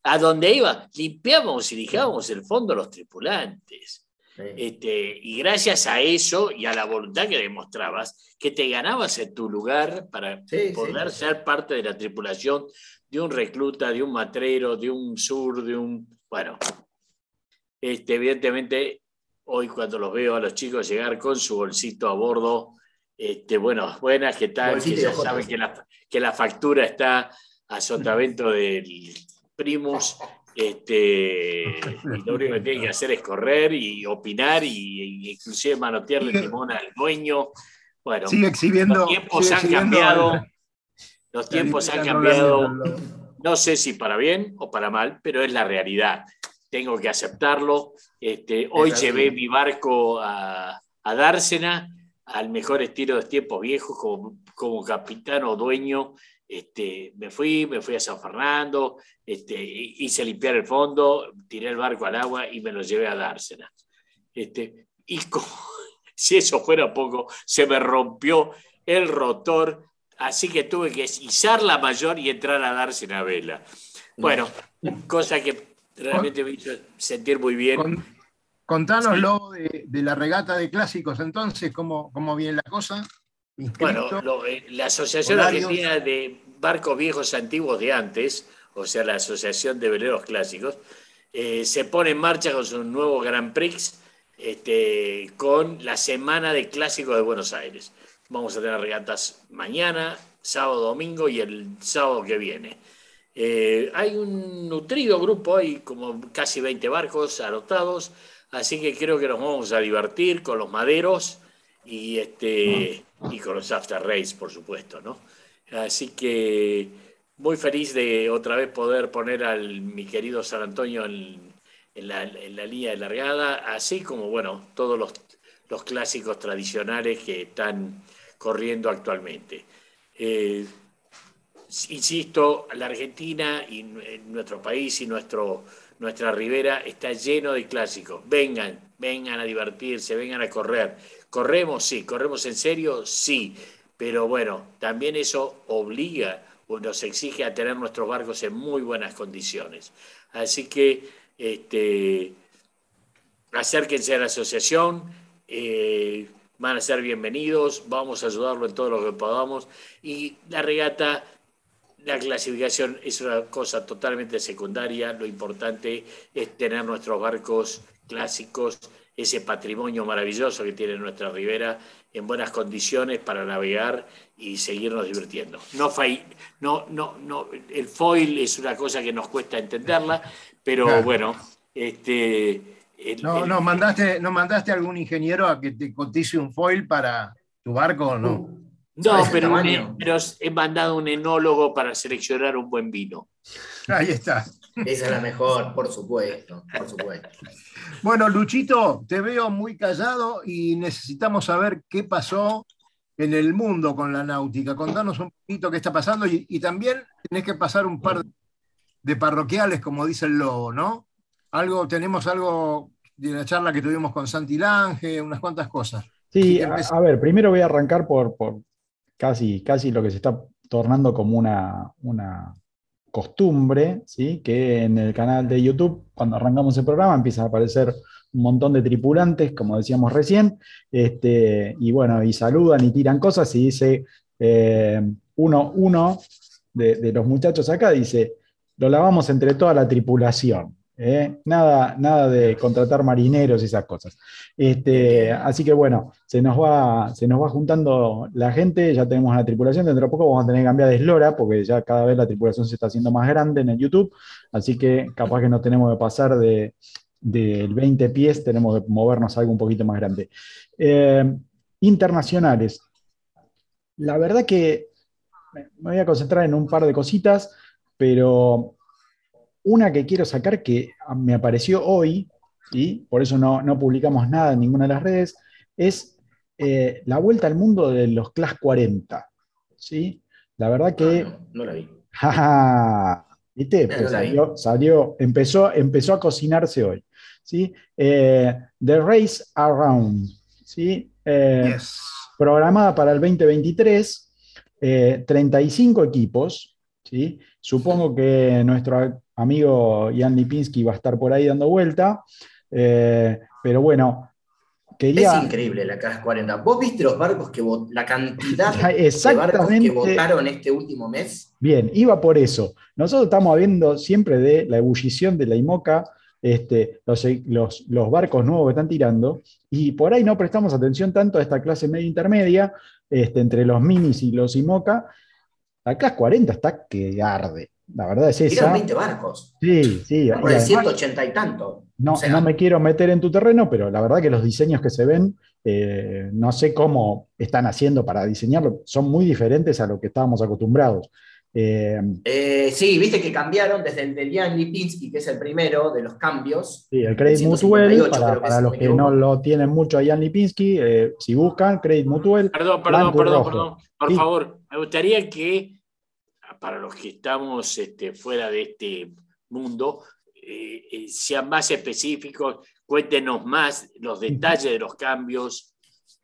a donde iba, limpiábamos y lijábamos el fondo los tripulantes. Este, y gracias a eso y a la voluntad que demostrabas, que te ganabas en tu lugar para poder ser parte de la tripulación de un recluta, de un matrero, de un sur, de un... Bueno, este, evidentemente hoy cuando los veo a los chicos llegar con su bolsito a bordo, este, bueno, buenas, ¿qué tal? Que ya saben que la, que la factura está a sotavento del Primus este, y lo único que tiene que hacer es correr y opinar y, inclusive manotearle el timón al dueño. Bueno, sigue exhibiendo, los tiempos han cambiado. Los tiempos han cambiado. No sé si para bien o para mal, pero es la realidad. tengo que aceptarlo. Este, hoy llevé mi barco a, a Dársena, al mejor estilo de tiempos viejos, como, como capitán o dueño. Este, me fui, me fui a San Fernando, este, hice limpiar el fondo, tiré el barco al agua y me lo llevé a Dársena. Este, y como, si eso fuera poco, se me rompió el rotor, así que tuve que izar la mayor y entrar a Dársena a vela. Bueno, cosa que realmente me hizo sentir muy bien. contanoslo de, la regata de clásicos entonces, ¿cómo, cómo viene la cosa? Bueno, eh, la Asociación Argentina de Barcos Viejos Antiguos de antes, o sea, la Asociación de Veleros Clásicos, eh, se pone en marcha con su nuevo Grand Prix este, con la Semana de Clásicos de Buenos Aires. Vamos a tener regatas mañana, sábado, domingo y el sábado que viene. Eh, hay un nutrido grupo, hay como casi 20 barcos anotados, así que creo que nos vamos a divertir con los maderos y, este, y con los after race, por supuesto, ¿no? Así que muy feliz de otra vez poder poner al mi querido San Antonio en, la, línea de largada, así como, bueno, todos los, clásicos tradicionales que están corriendo actualmente. Eh, insisto, la Argentina y nuestro país y nuestro, nuestra ribera está lleno de clásicos. Vengan, vengan a divertirse, vengan a correr. ¿Corremos? Sí. ¿Corremos en serio? Sí. Pero bueno, también eso obliga o nos exige a tener nuestros barcos en muy buenas condiciones. Así que este, acérquense a la asociación. Eh, van a ser bienvenidos, vamos a ayudarlo en todo lo que podamos y la regata la clasificación es una cosa totalmente secundaria. Lo importante es tener nuestros barcos clásicos, ese patrimonio maravilloso que tiene nuestra ribera, en buenas condiciones para navegar y seguirnos divirtiendo. No, no, no, no, el foil es una cosa que nos cuesta entenderla, pero bueno, este. no, no, mandaste, ¿no mandaste algún ingeniero a que te cotice un foil para tu barco o no? No, pero, pero, he mandado un enólogo para seleccionar un buen vino. Ahí está. Esa es la mejor, por supuesto, por supuesto. Bueno, Luchito, te veo muy callado y necesitamos saber qué pasó en el mundo con la náutica. Contanos un poquito qué está pasando y, también tenés que pasar un par de parroquiales, como dice el lobo, ¿no? Algo, tenemos algo de la charla que tuvimos con Santi Lange, unas cuantas cosas. Sí, a, ver, primero voy a arrancar por, casi, casi lo que se está tornando como una, una costumbre, ¿sí? que en el canal de YouTube, cuando arrancamos el programa, empiezan a aparecer un montón de tripulantes, como decíamos recién, este, y bueno, y saludan y tiran cosas, y dice, eh, uno, uno de, de, los muchachos acá dice, lo lavamos entre toda la tripulación. ¿Eh? Nada, nada de contratar marineros y esas cosas. Este, así que bueno, se nos, va, se nos va juntando la gente, ya tenemos una tripulación, dentro de poco vamos a tener que cambiar de eslora, porque ya cada vez la tripulación se está haciendo más grande en el YouTube, así que capaz que no tenemos que pasar de, del 20 pies, tenemos que movernos a algo un poquito más grande. Eh, internacionales. La verdad que me voy a concentrar en un par de cositas, pero una que quiero sacar que me apareció hoy, y por eso no, publicamos nada en ninguna de las redes, es eh, la vuelta al mundo de los Class 40. ¿sí? La verdad que... Ah, no, la vi. ¿Viste? Pues salió, empezó, empezó a cocinarse hoy. ¿sí? Eh, The Race Around. ¿sí? Eh, programada para el 2023, 35 equipos. ¿sí? Supongo que nuestro amigo Jan Lipinski va a estar por ahí dando vuelta. Eh, pero bueno, quería... Es increíble la CAS 40. ¿Vos viste los barcos que la cantidad de barcos que votaron este último mes? Bien, iba por eso. Nosotros estamos viendo siempre de la ebullición de la IMOCA, este, los, los, barcos nuevos que están tirando, y por ahí no prestamos atención tanto a esta clase media intermedia, este, entre los minis y los IMOCA. La CAS 40 está que arde. La verdad es esa. Eran 20 barcos. Sí, sí. de 180 y tanto. No, no me quiero meter en tu terreno, pero la verdad que los diseños que se ven, eh, no sé cómo están haciendo para diseñarlo, son muy diferentes a lo que estábamos acostumbrados. Eh, eh, sí, viste que cambiaron desde el de Jan Lipinski, que es el primero de los cambios. Sí, el Credit Mutual, para, los que no lo tienen mucho a Jan Lipinski, eh, si buscan Credit Mutual. Perdón, perdón, perdón, perdón, por favor, me gustaría que, para los que estamos este, fuera de este mundo, sean más específicos, cuéntenos más los detalles de los cambios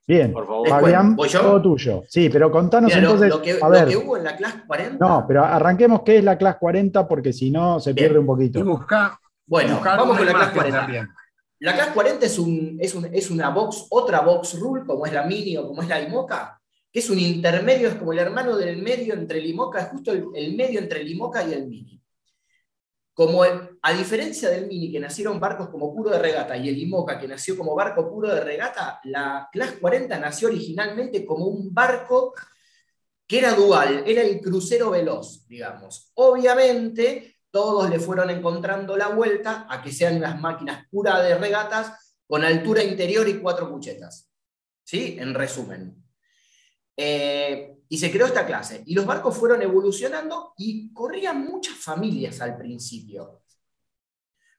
Bien, por favor. Fabián, todo tuyo. Sí, pero contanos entonces. Lo que, a ver, hubo en la clase 40. No, pero arranquemos qué es la clase 40 porque si no se pierde un poquito. bueno, vamos con la clase 40. La clase 40 es, un, es, un, es, una box, otra box rule, como es la Mini o como es la IMOCA, que es un intermedio, es como el hermano del medio entre el IMOCA, es justo el, medio entre el IMOCA y el Mini. Como a diferencia del Mini, que nacieron barcos como puro de regata, y el IMOCA, que nació como barco puro de regata, la Class 40 nació originalmente como un barco que era dual, era el crucero veloz, digamos. Obviamente, todos le fueron encontrando la vuelta a que sean unas máquinas puras de regatas con altura interior y cuatro cuchetas. ¿Sí? En resumen. Eh, y se creó esta clase. Y los barcos fueron evolucionando y corrían muchas familias al principio.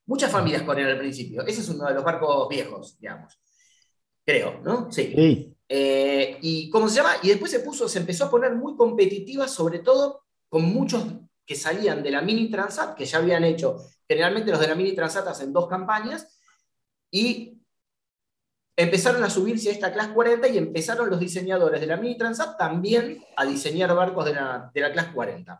Muchas familias corrían al principio. Ese es uno de los barcos viejos, digamos. Creo, ¿no? Sí. Eh, y cómo se llama, y después se puso, se empezó a poner muy competitiva, sobre todo con muchos que salían de la mini Transat, que ya habían hecho, generalmente los de la mini Transat hacen dos campañas, y empezaron a subirse a esta clase 40 y empezaron los diseñadores de la Mini Transat también a diseñar barcos de la, de clase 40.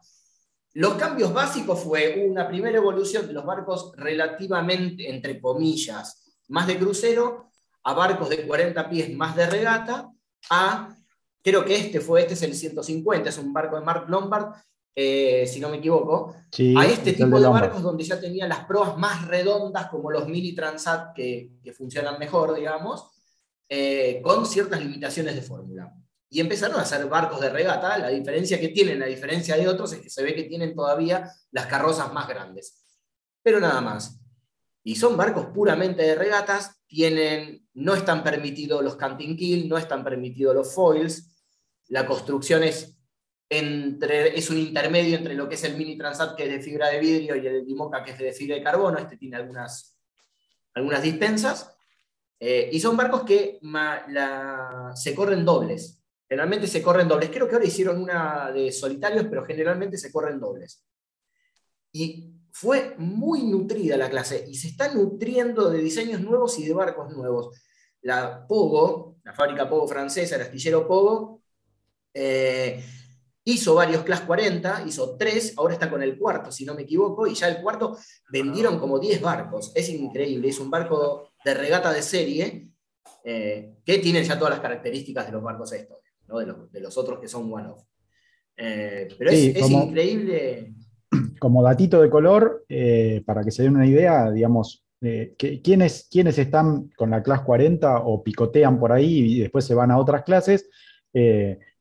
Los cambios básicos fue una primera evolución de los barcos relativamente, entre comillas, más de crucero, a barcos de 40 pies más de regata, a, creo que este fue, este es el 150, es un barco de Mark Lombard, eh, si no me equivoco, a este tipo de barcos donde ya tenía las proas más redondas como los mini Transat que, funcionan mejor, digamos, eh, con ciertas limitaciones de fórmula. Y empezaron a hacer barcos de regata, la diferencia que tienen, a diferencia de otros, es que se ve que tienen todavía las carrozas más grandes. Pero nada más. Y son barcos puramente de regatas, tienen, no están permitidos los canting kill, no están permitidos los foils, la construcción es entre, es un intermedio entre lo que es el Mini Transat, que es de fibra de vidrio, y el Dimoca, que es de fibra de carbono. Este tiene algunas, algunas dispensas. Eh, y son barcos que se corren dobles. Generalmente se corren dobles. Creo que ahora hicieron una de solitarios, pero generalmente se corren dobles. Y fue muy nutrida la clase y se está nutriendo de diseños nuevos y de barcos nuevos. La Pogo, la fábrica Pogo francesa, el astillero Pogo, eh, Hizo varios Class 40, hizo tres, ahora está con el cuarto, si no me equivoco, y ya el cuarto vendieron como 10 barcos. Es increíble, es un barco de regata de serie eh, que tiene ya todas las características de los barcos estos, de, los, otros que son one-off. Eh, pero es, increíble. Como datito de color, eh, para que se den una idea, digamos, ¿quiénes, ¿quiénes, están con la clase 40 o picotean por ahí y después se van a otras clases?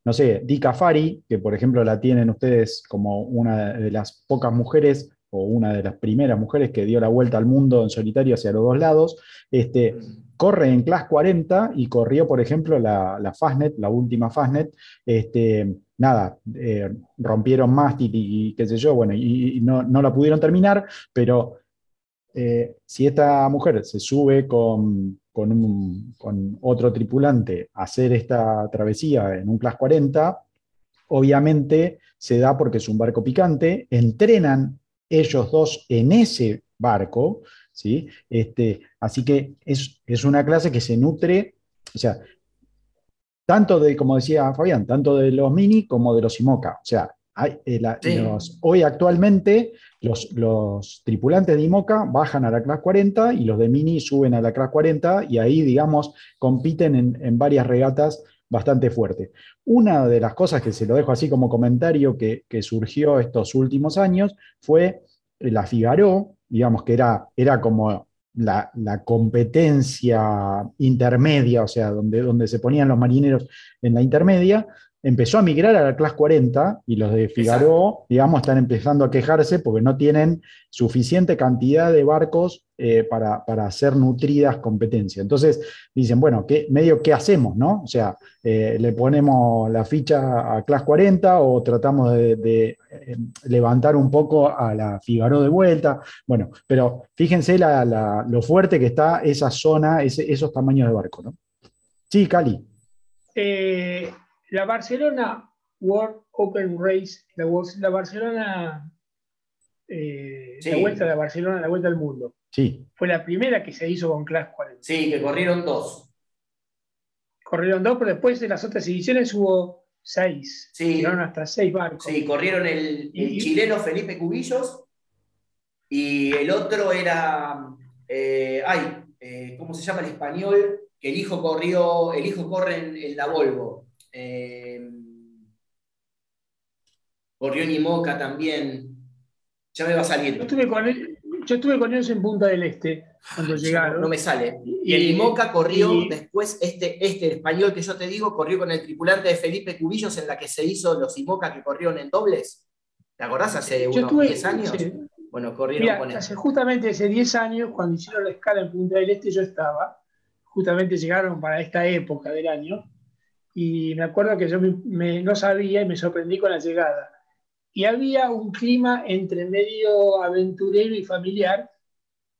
No sé, Di Cafari, que por ejemplo la tienen ustedes como una de las pocas mujeres o una de las primeras mujeres que dio la vuelta al mundo en solitario hacia los dos lados, este, corre en Class 40 y corrió, por ejemplo, la, la Fastnet, la última Fastnet, este, nada, eh, rompieron mástil y, qué sé yo, bueno, y, no, no, la pudieron terminar, pero eh, si esta mujer se sube con, con, otro tripulante hacer esta travesía en un Class 40, obviamente se da porque es un barco picante, entrenan ellos dos en ese barco, ¿sí? Este, así que es, es una clase que se nutre, o sea, tanto de, como decía Fabián, tanto de los mini como de los IMOCA. O sea, eh, hoy actualmente los, tripulantes de IMOCA bajan a la clase 40 y los de Mini suben a la clase 40 y ahí, digamos, compiten en, varias regatas bastante fuertes. Una de las cosas que se lo dejo así como comentario que, surgió estos últimos años fue la Figaro, digamos que era, era como la, competencia intermedia, o sea, donde, donde se ponían los marineros en la intermedia, empezó a migrar a la clase 40 y los de Figaro, digamos, están empezando a quejarse porque no tienen suficiente cantidad de barcos eh, para, hacer nutridas competencias. Entonces dicen, bueno, ¿qué, medio qué hacemos, ¿no? O sea, eh, le ponemos la ficha a clase 40 o tratamos de, eh, levantar un poco a la Figaro de vuelta. Bueno, pero fíjense lo fuerte que está esa zona, esos tamaños de barco, ¿no? Sí, Cali la Barcelona World Open Race, la, Barcelona, eh, la vuelta de Barcelona, la vuelta al mundo. Sí. Fue la primera que se hizo con Class 40. Sí, que corrieron dos. Corrieron dos, pero después de las otras ediciones hubo seis. Sí. Llegaron hasta seis barcos. Sí, corrieron el, chileno Felipe Cubillos y el otro era, eh, ay, eh, ¿cómo se llama el español? Que el hijo corrió, el hijo corre en la Volvo. Eh, Orión Moca también. Ya me va a salir. Yo estuve con, yo estuve con ellos en Punta del Este cuando llegaron. No, me sale. Y, el Imoca corrió después, este, este español que yo te digo, corrió con el tripulante de Felipe Cubillos en la que se hizo los Imoca que corrieron en dobles. ¿Te acordás? Hace unos 10 años. Bueno, corrieron con él. Hace, justamente hace 10 años, cuando hicieron la escala en Punta del Este, yo estaba. Justamente llegaron para esta época del año y me acuerdo que yo no sabía y me sorprendí con la llegada. Y había un clima entre medio aventurero y familiar,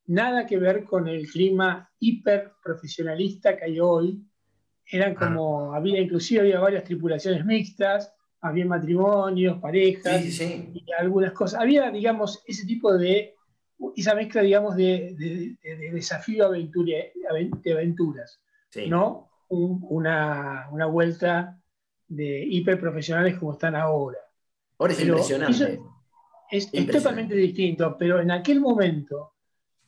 nada que ver con el clima hiper profesionalista que hay hoy. Eran como, había inclusive había varias tripulaciones mixtas, había matrimonios, parejas y algunas cosas. Había, digamos, ese tipo de, esa mezcla, digamos, de, de, desafío de aventuras, ¿no? Una, vuelta de hiperprofesionales como están ahora. Ahora es impresionante. Es, totalmente distinto, pero en aquel momento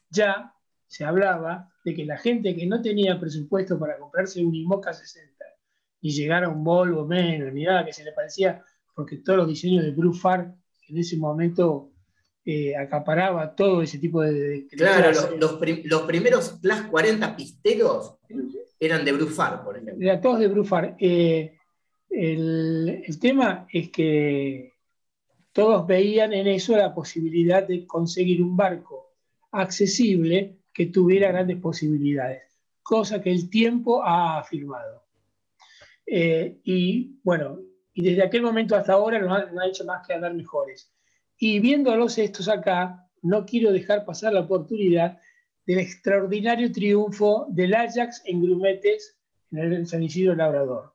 ya se hablaba de que la gente que no tenía presupuesto para comprarse un Imoca 60 y llegar a un Volvo menos, ni nada que se le parecía, porque todos los diseños de Blue Far en ese momento eh, acaparaba todo ese tipo de... claro, los, los, primeros Plus 40 pisteros eran de Brufar, por ejemplo. Eran todos de Brufar. Eh, el, tema es que todos veían en eso la posibilidad de conseguir un barco accesible que tuviera grandes posibilidades, cosa que el tiempo ha afirmado. Eh, y bueno, y desde aquel momento hasta ahora no ha, no hecho más que andar mejores. Y viéndolos estos acá, no quiero dejar pasar la oportunidad del extraordinario triunfo del Ajax en Grumetes en el San Isidro Labrador.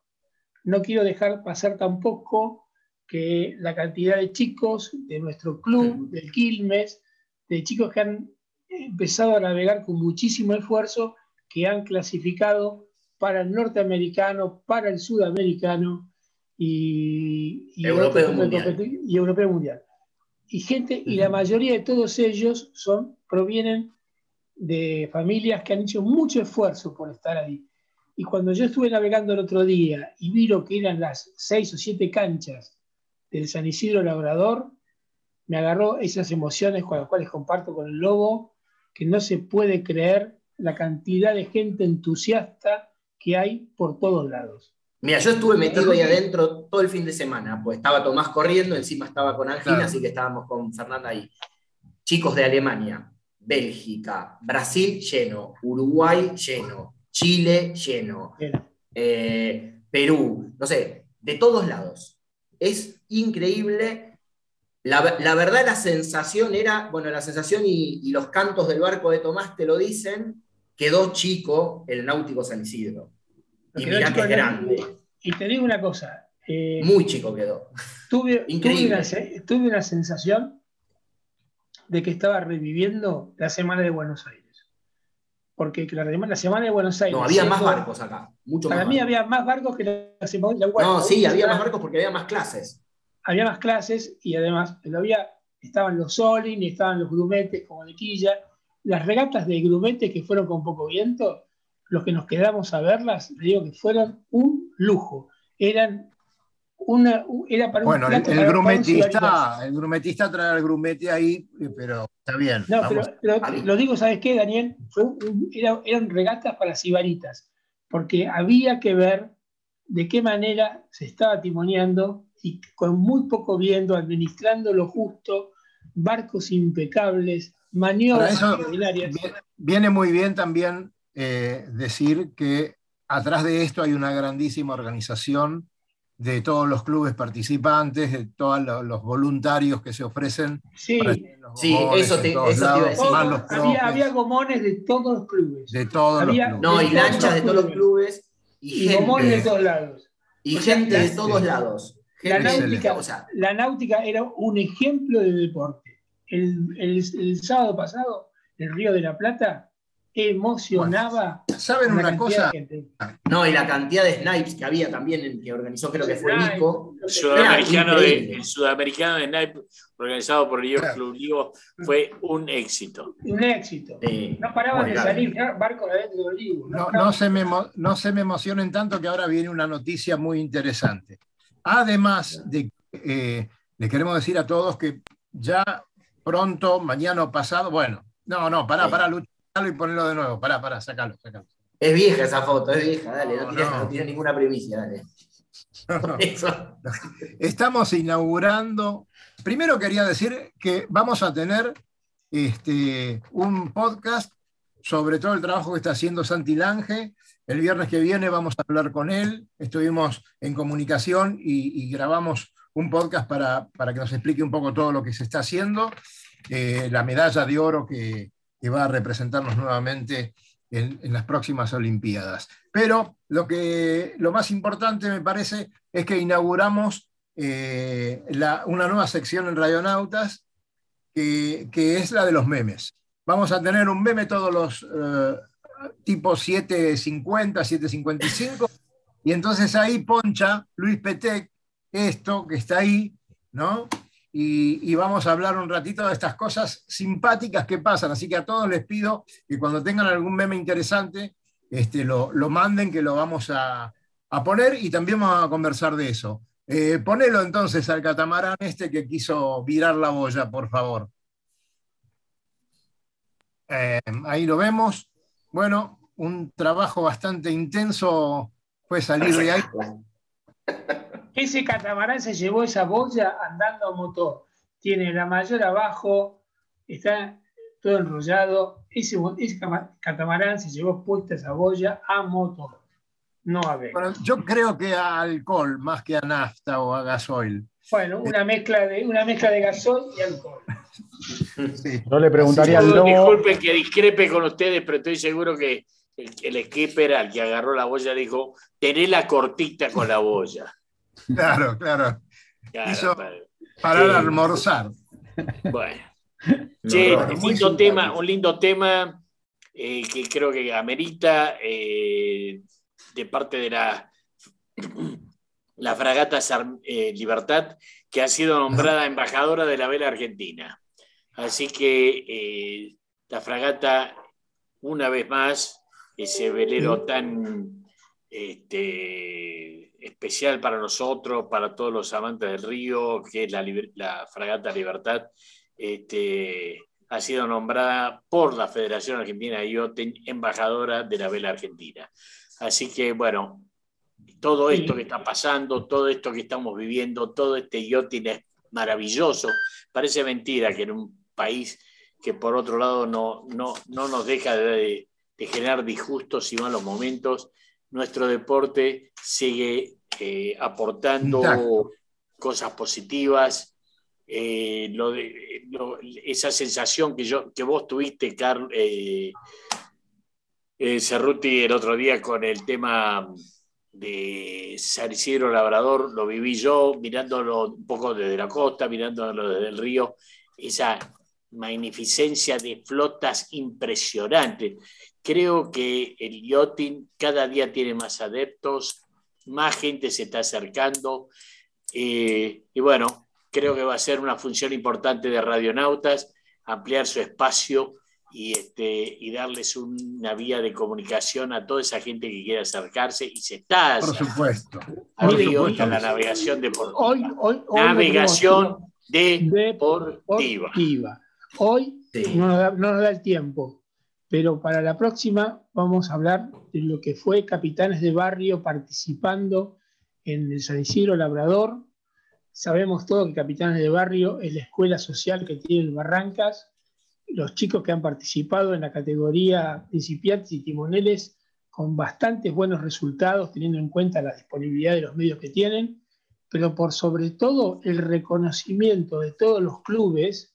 No quiero dejar pasar tampoco que la cantidad de chicos de nuestro club, del Quilmes, de chicos que han empezado a navegar con muchísimo esfuerzo, que han clasificado para el norteamericano, para el sudamericano y, europeo, mundial. y europeo mundial. Y gente, y la mayoría de todos ellos son, provienen de familias que han hecho mucho esfuerzo por estar ahí. Y cuando yo estuve navegando el otro día y vi lo que eran las seis o siete canchas del San Isidro Labrador, me agarró esas emociones con las cuales comparto con el Lobo, que no se puede creer la cantidad de gente entusiasta que hay por todos lados. Mira, yo estuve metido ahí adentro todo el fin de semana, pues estaba Tomás corriendo, encima estaba con Angina, así que estábamos con Fernanda ahí. Chicos de Alemania, Bélgica, Brasil lleno, Uruguay lleno, Chile lleno, eh, Perú, no sé, de todos lados. Es increíble. La, verdad, la sensación era, bueno, la sensación y, los cantos del barco de Tomás te lo dicen, quedó chico el náutico San Isidro. y mirá que es grande. Y te digo una cosa. Eh, Muy chico quedó. Tuve, Increíble. tuve una sensación de que estaba reviviendo la semana de Buenos Aires. Porque la, la semana de Buenos Aires. No, había más barcos acá. Mucho para mí había más barcos que la semana de No, sí, había más barcos porque había más clases. Había más clases y además había, estaban los Solin estaban los grumetes como de quilla. Las regatas de grumetes que fueron con poco viento, los que nos quedamos a verlas, digo que fueron un lujo. Eran una, era para bueno, el, grumetista, el grumetista trae el grumete ahí, pero está bien. No, pero, lo digo, ¿sabes qué, Daniel? eran regatas para sibaritas, porque había que ver de qué manera se estaba timoneando y con muy poco viento, administrando lo justo, barcos impecables, maniobras extraordinarias. Viene muy bien también eh, decir que atrás de esto hay una grandísima organización de todos los clubes participantes, de todos los voluntarios que se ofrecen. Sí, sí eso, te, eso iba a decir. había, gomones de todos los clubes. De todos los clubes. No, y lanchas de todos los clubes. Y, gomones de todos lados. Y gente de todos lados. La náutica, la náutica, era un ejemplo de deporte. El, el sábado pasado, el Río de la Plata, emocionaba. ¿Saben una cosa? No, y la cantidad de snipes que había también, el que organizó, creo que fue Nico. El sudamericano, de, el sudamericano de snipe organizado por el Club fue un éxito. Un éxito. no paraban de salir barcos adentro del Olivo. No, no, se me, no se me emocionen tanto que ahora viene una noticia muy interesante. Además de eh, le queremos decir a todos que ya pronto, mañana o pasado, bueno, no, no, pará, pará, Lucho y ponerlo de nuevo. Pará, pará, sacalo, sacalo. Es vieja esa foto, es vieja, dale, no, tiene, ninguna premisa, dale. Estamos inaugurando. Primero quería decir que vamos a tener este, un podcast sobre todo el trabajo que está haciendo Santi Lange. El viernes que viene vamos a hablar con él. Estuvimos en comunicación y, grabamos un podcast para, para, que nos explique un poco todo lo que se está haciendo. Eh, la medalla de oro que, que va a representarnos nuevamente en, las próximas Olimpiadas. Pero lo, que, lo más importante me parece es que inauguramos eh, una nueva sección en Radionautas que, que, es la de los memes. Vamos a tener un meme todos los tipos 750, 755, y entonces ahí poncha Luis Petec esto que está ahí, ¿no? Y, vamos a hablar un ratito de estas cosas simpáticas que pasan. Así que a todos les pido que cuando tengan algún meme interesante, este, lo, manden, que lo vamos a, poner y también vamos a conversar de eso. Eh, ponelo entonces al catamarán este que quiso virar la boya, por favor. Eh, ahí lo vemos. Bueno, un trabajo bastante intenso fue salir de ahí. Ese catamarán se llevó esa boya andando a motor. Tiene la mayor abajo, está todo enrollado. Ese, catamarán se llevó puesta esa boya a motor, no a ver. yo creo que a alcohol más que a nafta o a gasoil. Bueno, una mezcla de, una mezcla de gasoil y alcohol. Yo le preguntaría al Disculpen que discrepe con ustedes, pero estoy seguro que el, el skipper al que agarró la boya dijo, tené la cortita con la boya. Claro, claro. para, almorzar. Bueno. un, lindo tema, un lindo tema eh, que creo que amerita eh, de parte de la, la fragata eh, Libertad, que ha sido nombrada embajadora de la vela argentina. Así que la fragata, una vez más, ese velero tan este, especial para nosotros, para todos los amantes del río, que es la, Fragata Libertad, este, ha sido nombrada por la Federación Argentina de Yachting embajadora de la vela argentina. Así que, bueno, todo esto que está pasando, todo esto que estamos viviendo, todo este yachting es maravilloso. Parece mentira que en un país que por otro lado no, no, no nos deja de, de generar disgustos y malos momentos, nuestro deporte sigue eh, aportando cosas positivas. Eh, esa sensación que, yo, que vos tuviste, Carl, eh, Cerruti, el otro día con el tema de San Isidro Labrador, lo viví yo mirándolo un poco desde la costa, mirándolo desde el río, esa magnificencia de flotas impresionante. Creo que el yachting cada día tiene más adeptos, más gente se está acercando. Eh, y bueno, creo que va a ser una función importante de Radionautas, ampliar su espacio y, este, y darles una vía de comunicación a toda esa gente que quiera acercarse y se está Por supuesto. a la navegación deportiva. Hoy, hoy, navegación deportiva. Hoy no, nos da, el tiempo, pero para la próxima vamos a hablar de lo que fue Capitanes de Barrio participando en el San Isidro Labrador. Sabemos todo que Capitanes de Barrio es la escuela social que tiene el Barrancas. Los chicos que han participado en la categoría principiantes y timoneles con bastantes buenos resultados, teniendo en cuenta la disponibilidad de los medios que tienen, pero por sobre todo el reconocimiento de todos los clubes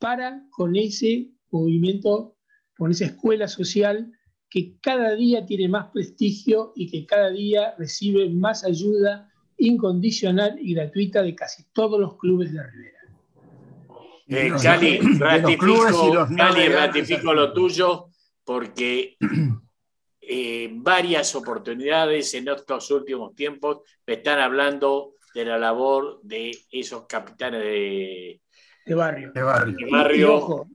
para con ese movimiento, con esa escuela social que cada día tiene más prestigio y que cada día recibe más ayuda incondicional y gratuita de casi todos los clubes de Rivera. Eh, Cali, ratifico, Cali, ratifico lo tuyo porque eh, varias oportunidades en estos últimos tiempos me están hablando de la labor de esos capitanes de, de barrio. De barrio. de barrio. Y, ojo,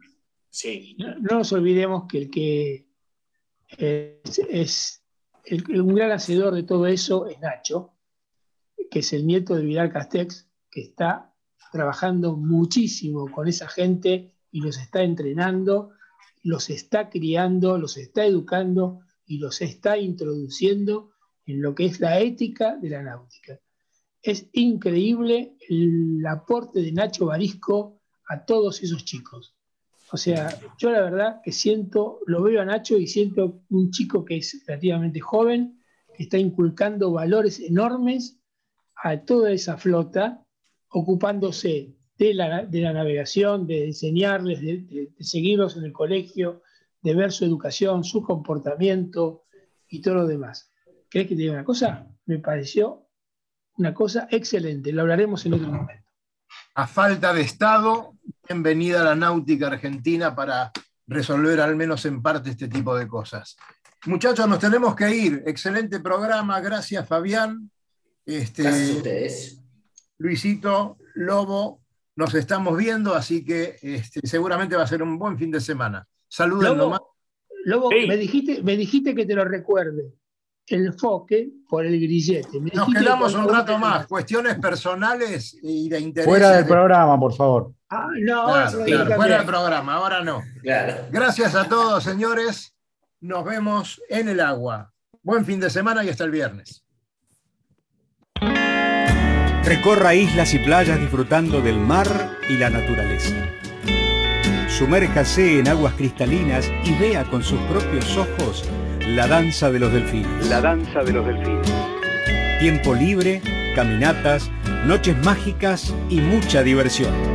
no, no nos olvidemos que el que es, un gran hacedor de todo eso es Nacho, que es el nieto de Vidal Castex, que está trabajando muchísimo con esa gente y los está entrenando, los está criando, los está educando y los está introduciendo en lo que es la ética de la náutica. Es increíble el aporte de Nacho Barisco a todos esos chicos. O sea, yo la verdad que siento, lo veo a Nacho y siento un chico que es relativamente joven, que está inculcando valores enormes a toda esa flota, ocupándose de la, de la navegación, de enseñarles, de, de- de seguirlos en el colegio, de ver su educación, su comportamiento y todo lo demás. ¿Crees que te diga una cosa? Me pareció una cosa excelente, lo hablaremos en otro momento. A falta de Estado, bienvenida a la náutica argentina para resolver al menos en parte este tipo de cosas. Muchachos, nos tenemos que ir. Excelente programa. Gracias, Fabián. Este, Gracias a ustedes. Luisito, Lobo, nos estamos viendo, así que este, seguramente va a ser un buen fin de semana. Saluden nomás. Lobo, me, dijiste, me dijiste que te lo recuerde. El foque por el grillete. Me Nos quedamos que un rato más. Cuestiones personales y de interés. Fuera del programa, por favor. Ah, no, ahora se Claro, claro, fuera del programa, ahora no. Claro. Gracias a todos, señores. Nos vemos en el agua. Buen fin de semana y hasta el viernes. Recorra islas y playas disfrutando del mar y la naturaleza. Sumérjase en aguas cristalinas y vea con sus propios ojos la danza de los delfines. La danza de los delfines. Tiempo libre, caminatas, noches mágicas y mucha diversión.